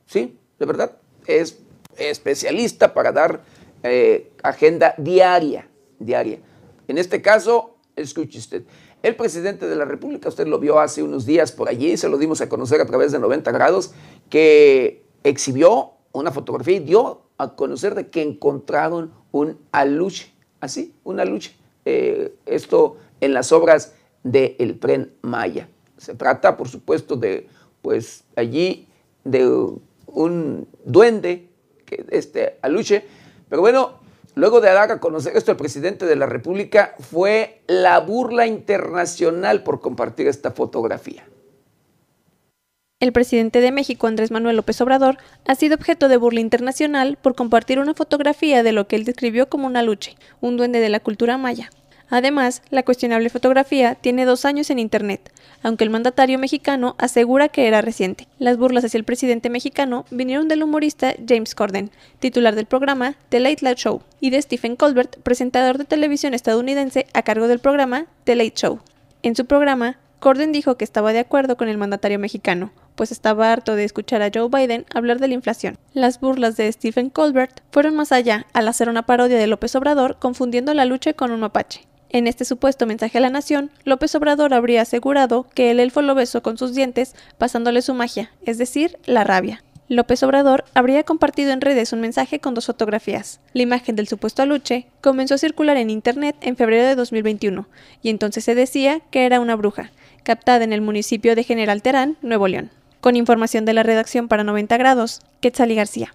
S1: ¿Sí? De verdad, es especialista para dar eh, agenda diaria, diaria. En este caso, escuche usted, el presidente de la República, usted lo vio hace unos días por allí, se lo dimos a conocer a través de 90 grados, que exhibió una fotografía y dio a conocer de que encontraron un aluche, así, un aluche. Eh, esto en las obras del tren Maya. Se trata, por supuesto, de, pues, allí de un duende, que este aluche, pero bueno, luego de dar a conocer esto el presidente de la República, fue la burla internacional por compartir esta fotografía.
S7: El presidente de México, Andrés Manuel López Obrador, ha sido objeto de burla internacional por compartir una fotografía de lo que él describió como una luche, un duende de la cultura maya. Además, la cuestionable fotografía tiene dos años en Internet, aunque el mandatario mexicano asegura que era reciente. Las burlas hacia el presidente mexicano vinieron del humorista James Corden, titular del programa The Late Late Show, y de Stephen Colbert, presentador de televisión estadounidense a cargo del programa The Late Show. En su programa, Corden dijo que estaba de acuerdo con el mandatario mexicano, pues estaba harto de escuchar a Joe Biden hablar de la inflación. Las burlas de Stephen Colbert fueron más allá al hacer una parodia de López Obrador confundiendo la lucha con un mapache. En este supuesto mensaje a la nación, López Obrador habría asegurado que el elfo lo besó con sus dientes, pasándole su magia, es decir, la rabia. López Obrador habría compartido en redes un mensaje con dos fotografías. La imagen del supuesto aluche comenzó a circular en Internet en febrero de 2021, y entonces se decía que era una bruja, captada en el municipio de General Terán, Nuevo León. Con información de la redacción para 90 grados, Quetzali García.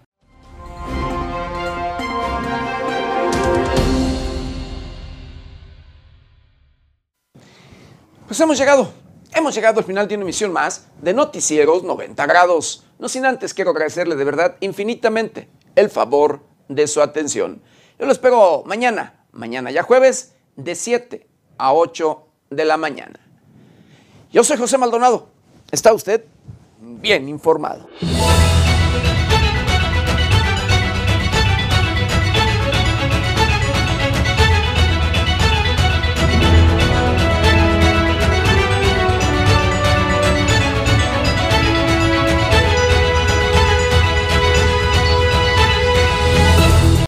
S1: Pues hemos llegado, hemos llegado al final de una emisión más de Noticieros 90 grados. No sin antes quiero agradecerle de verdad infinitamente el favor de su atención. Yo lo espero mañana, mañana ya jueves, de 7 a 8 de la mañana. Yo soy José Maldonado. ¿Está usted? bien informado.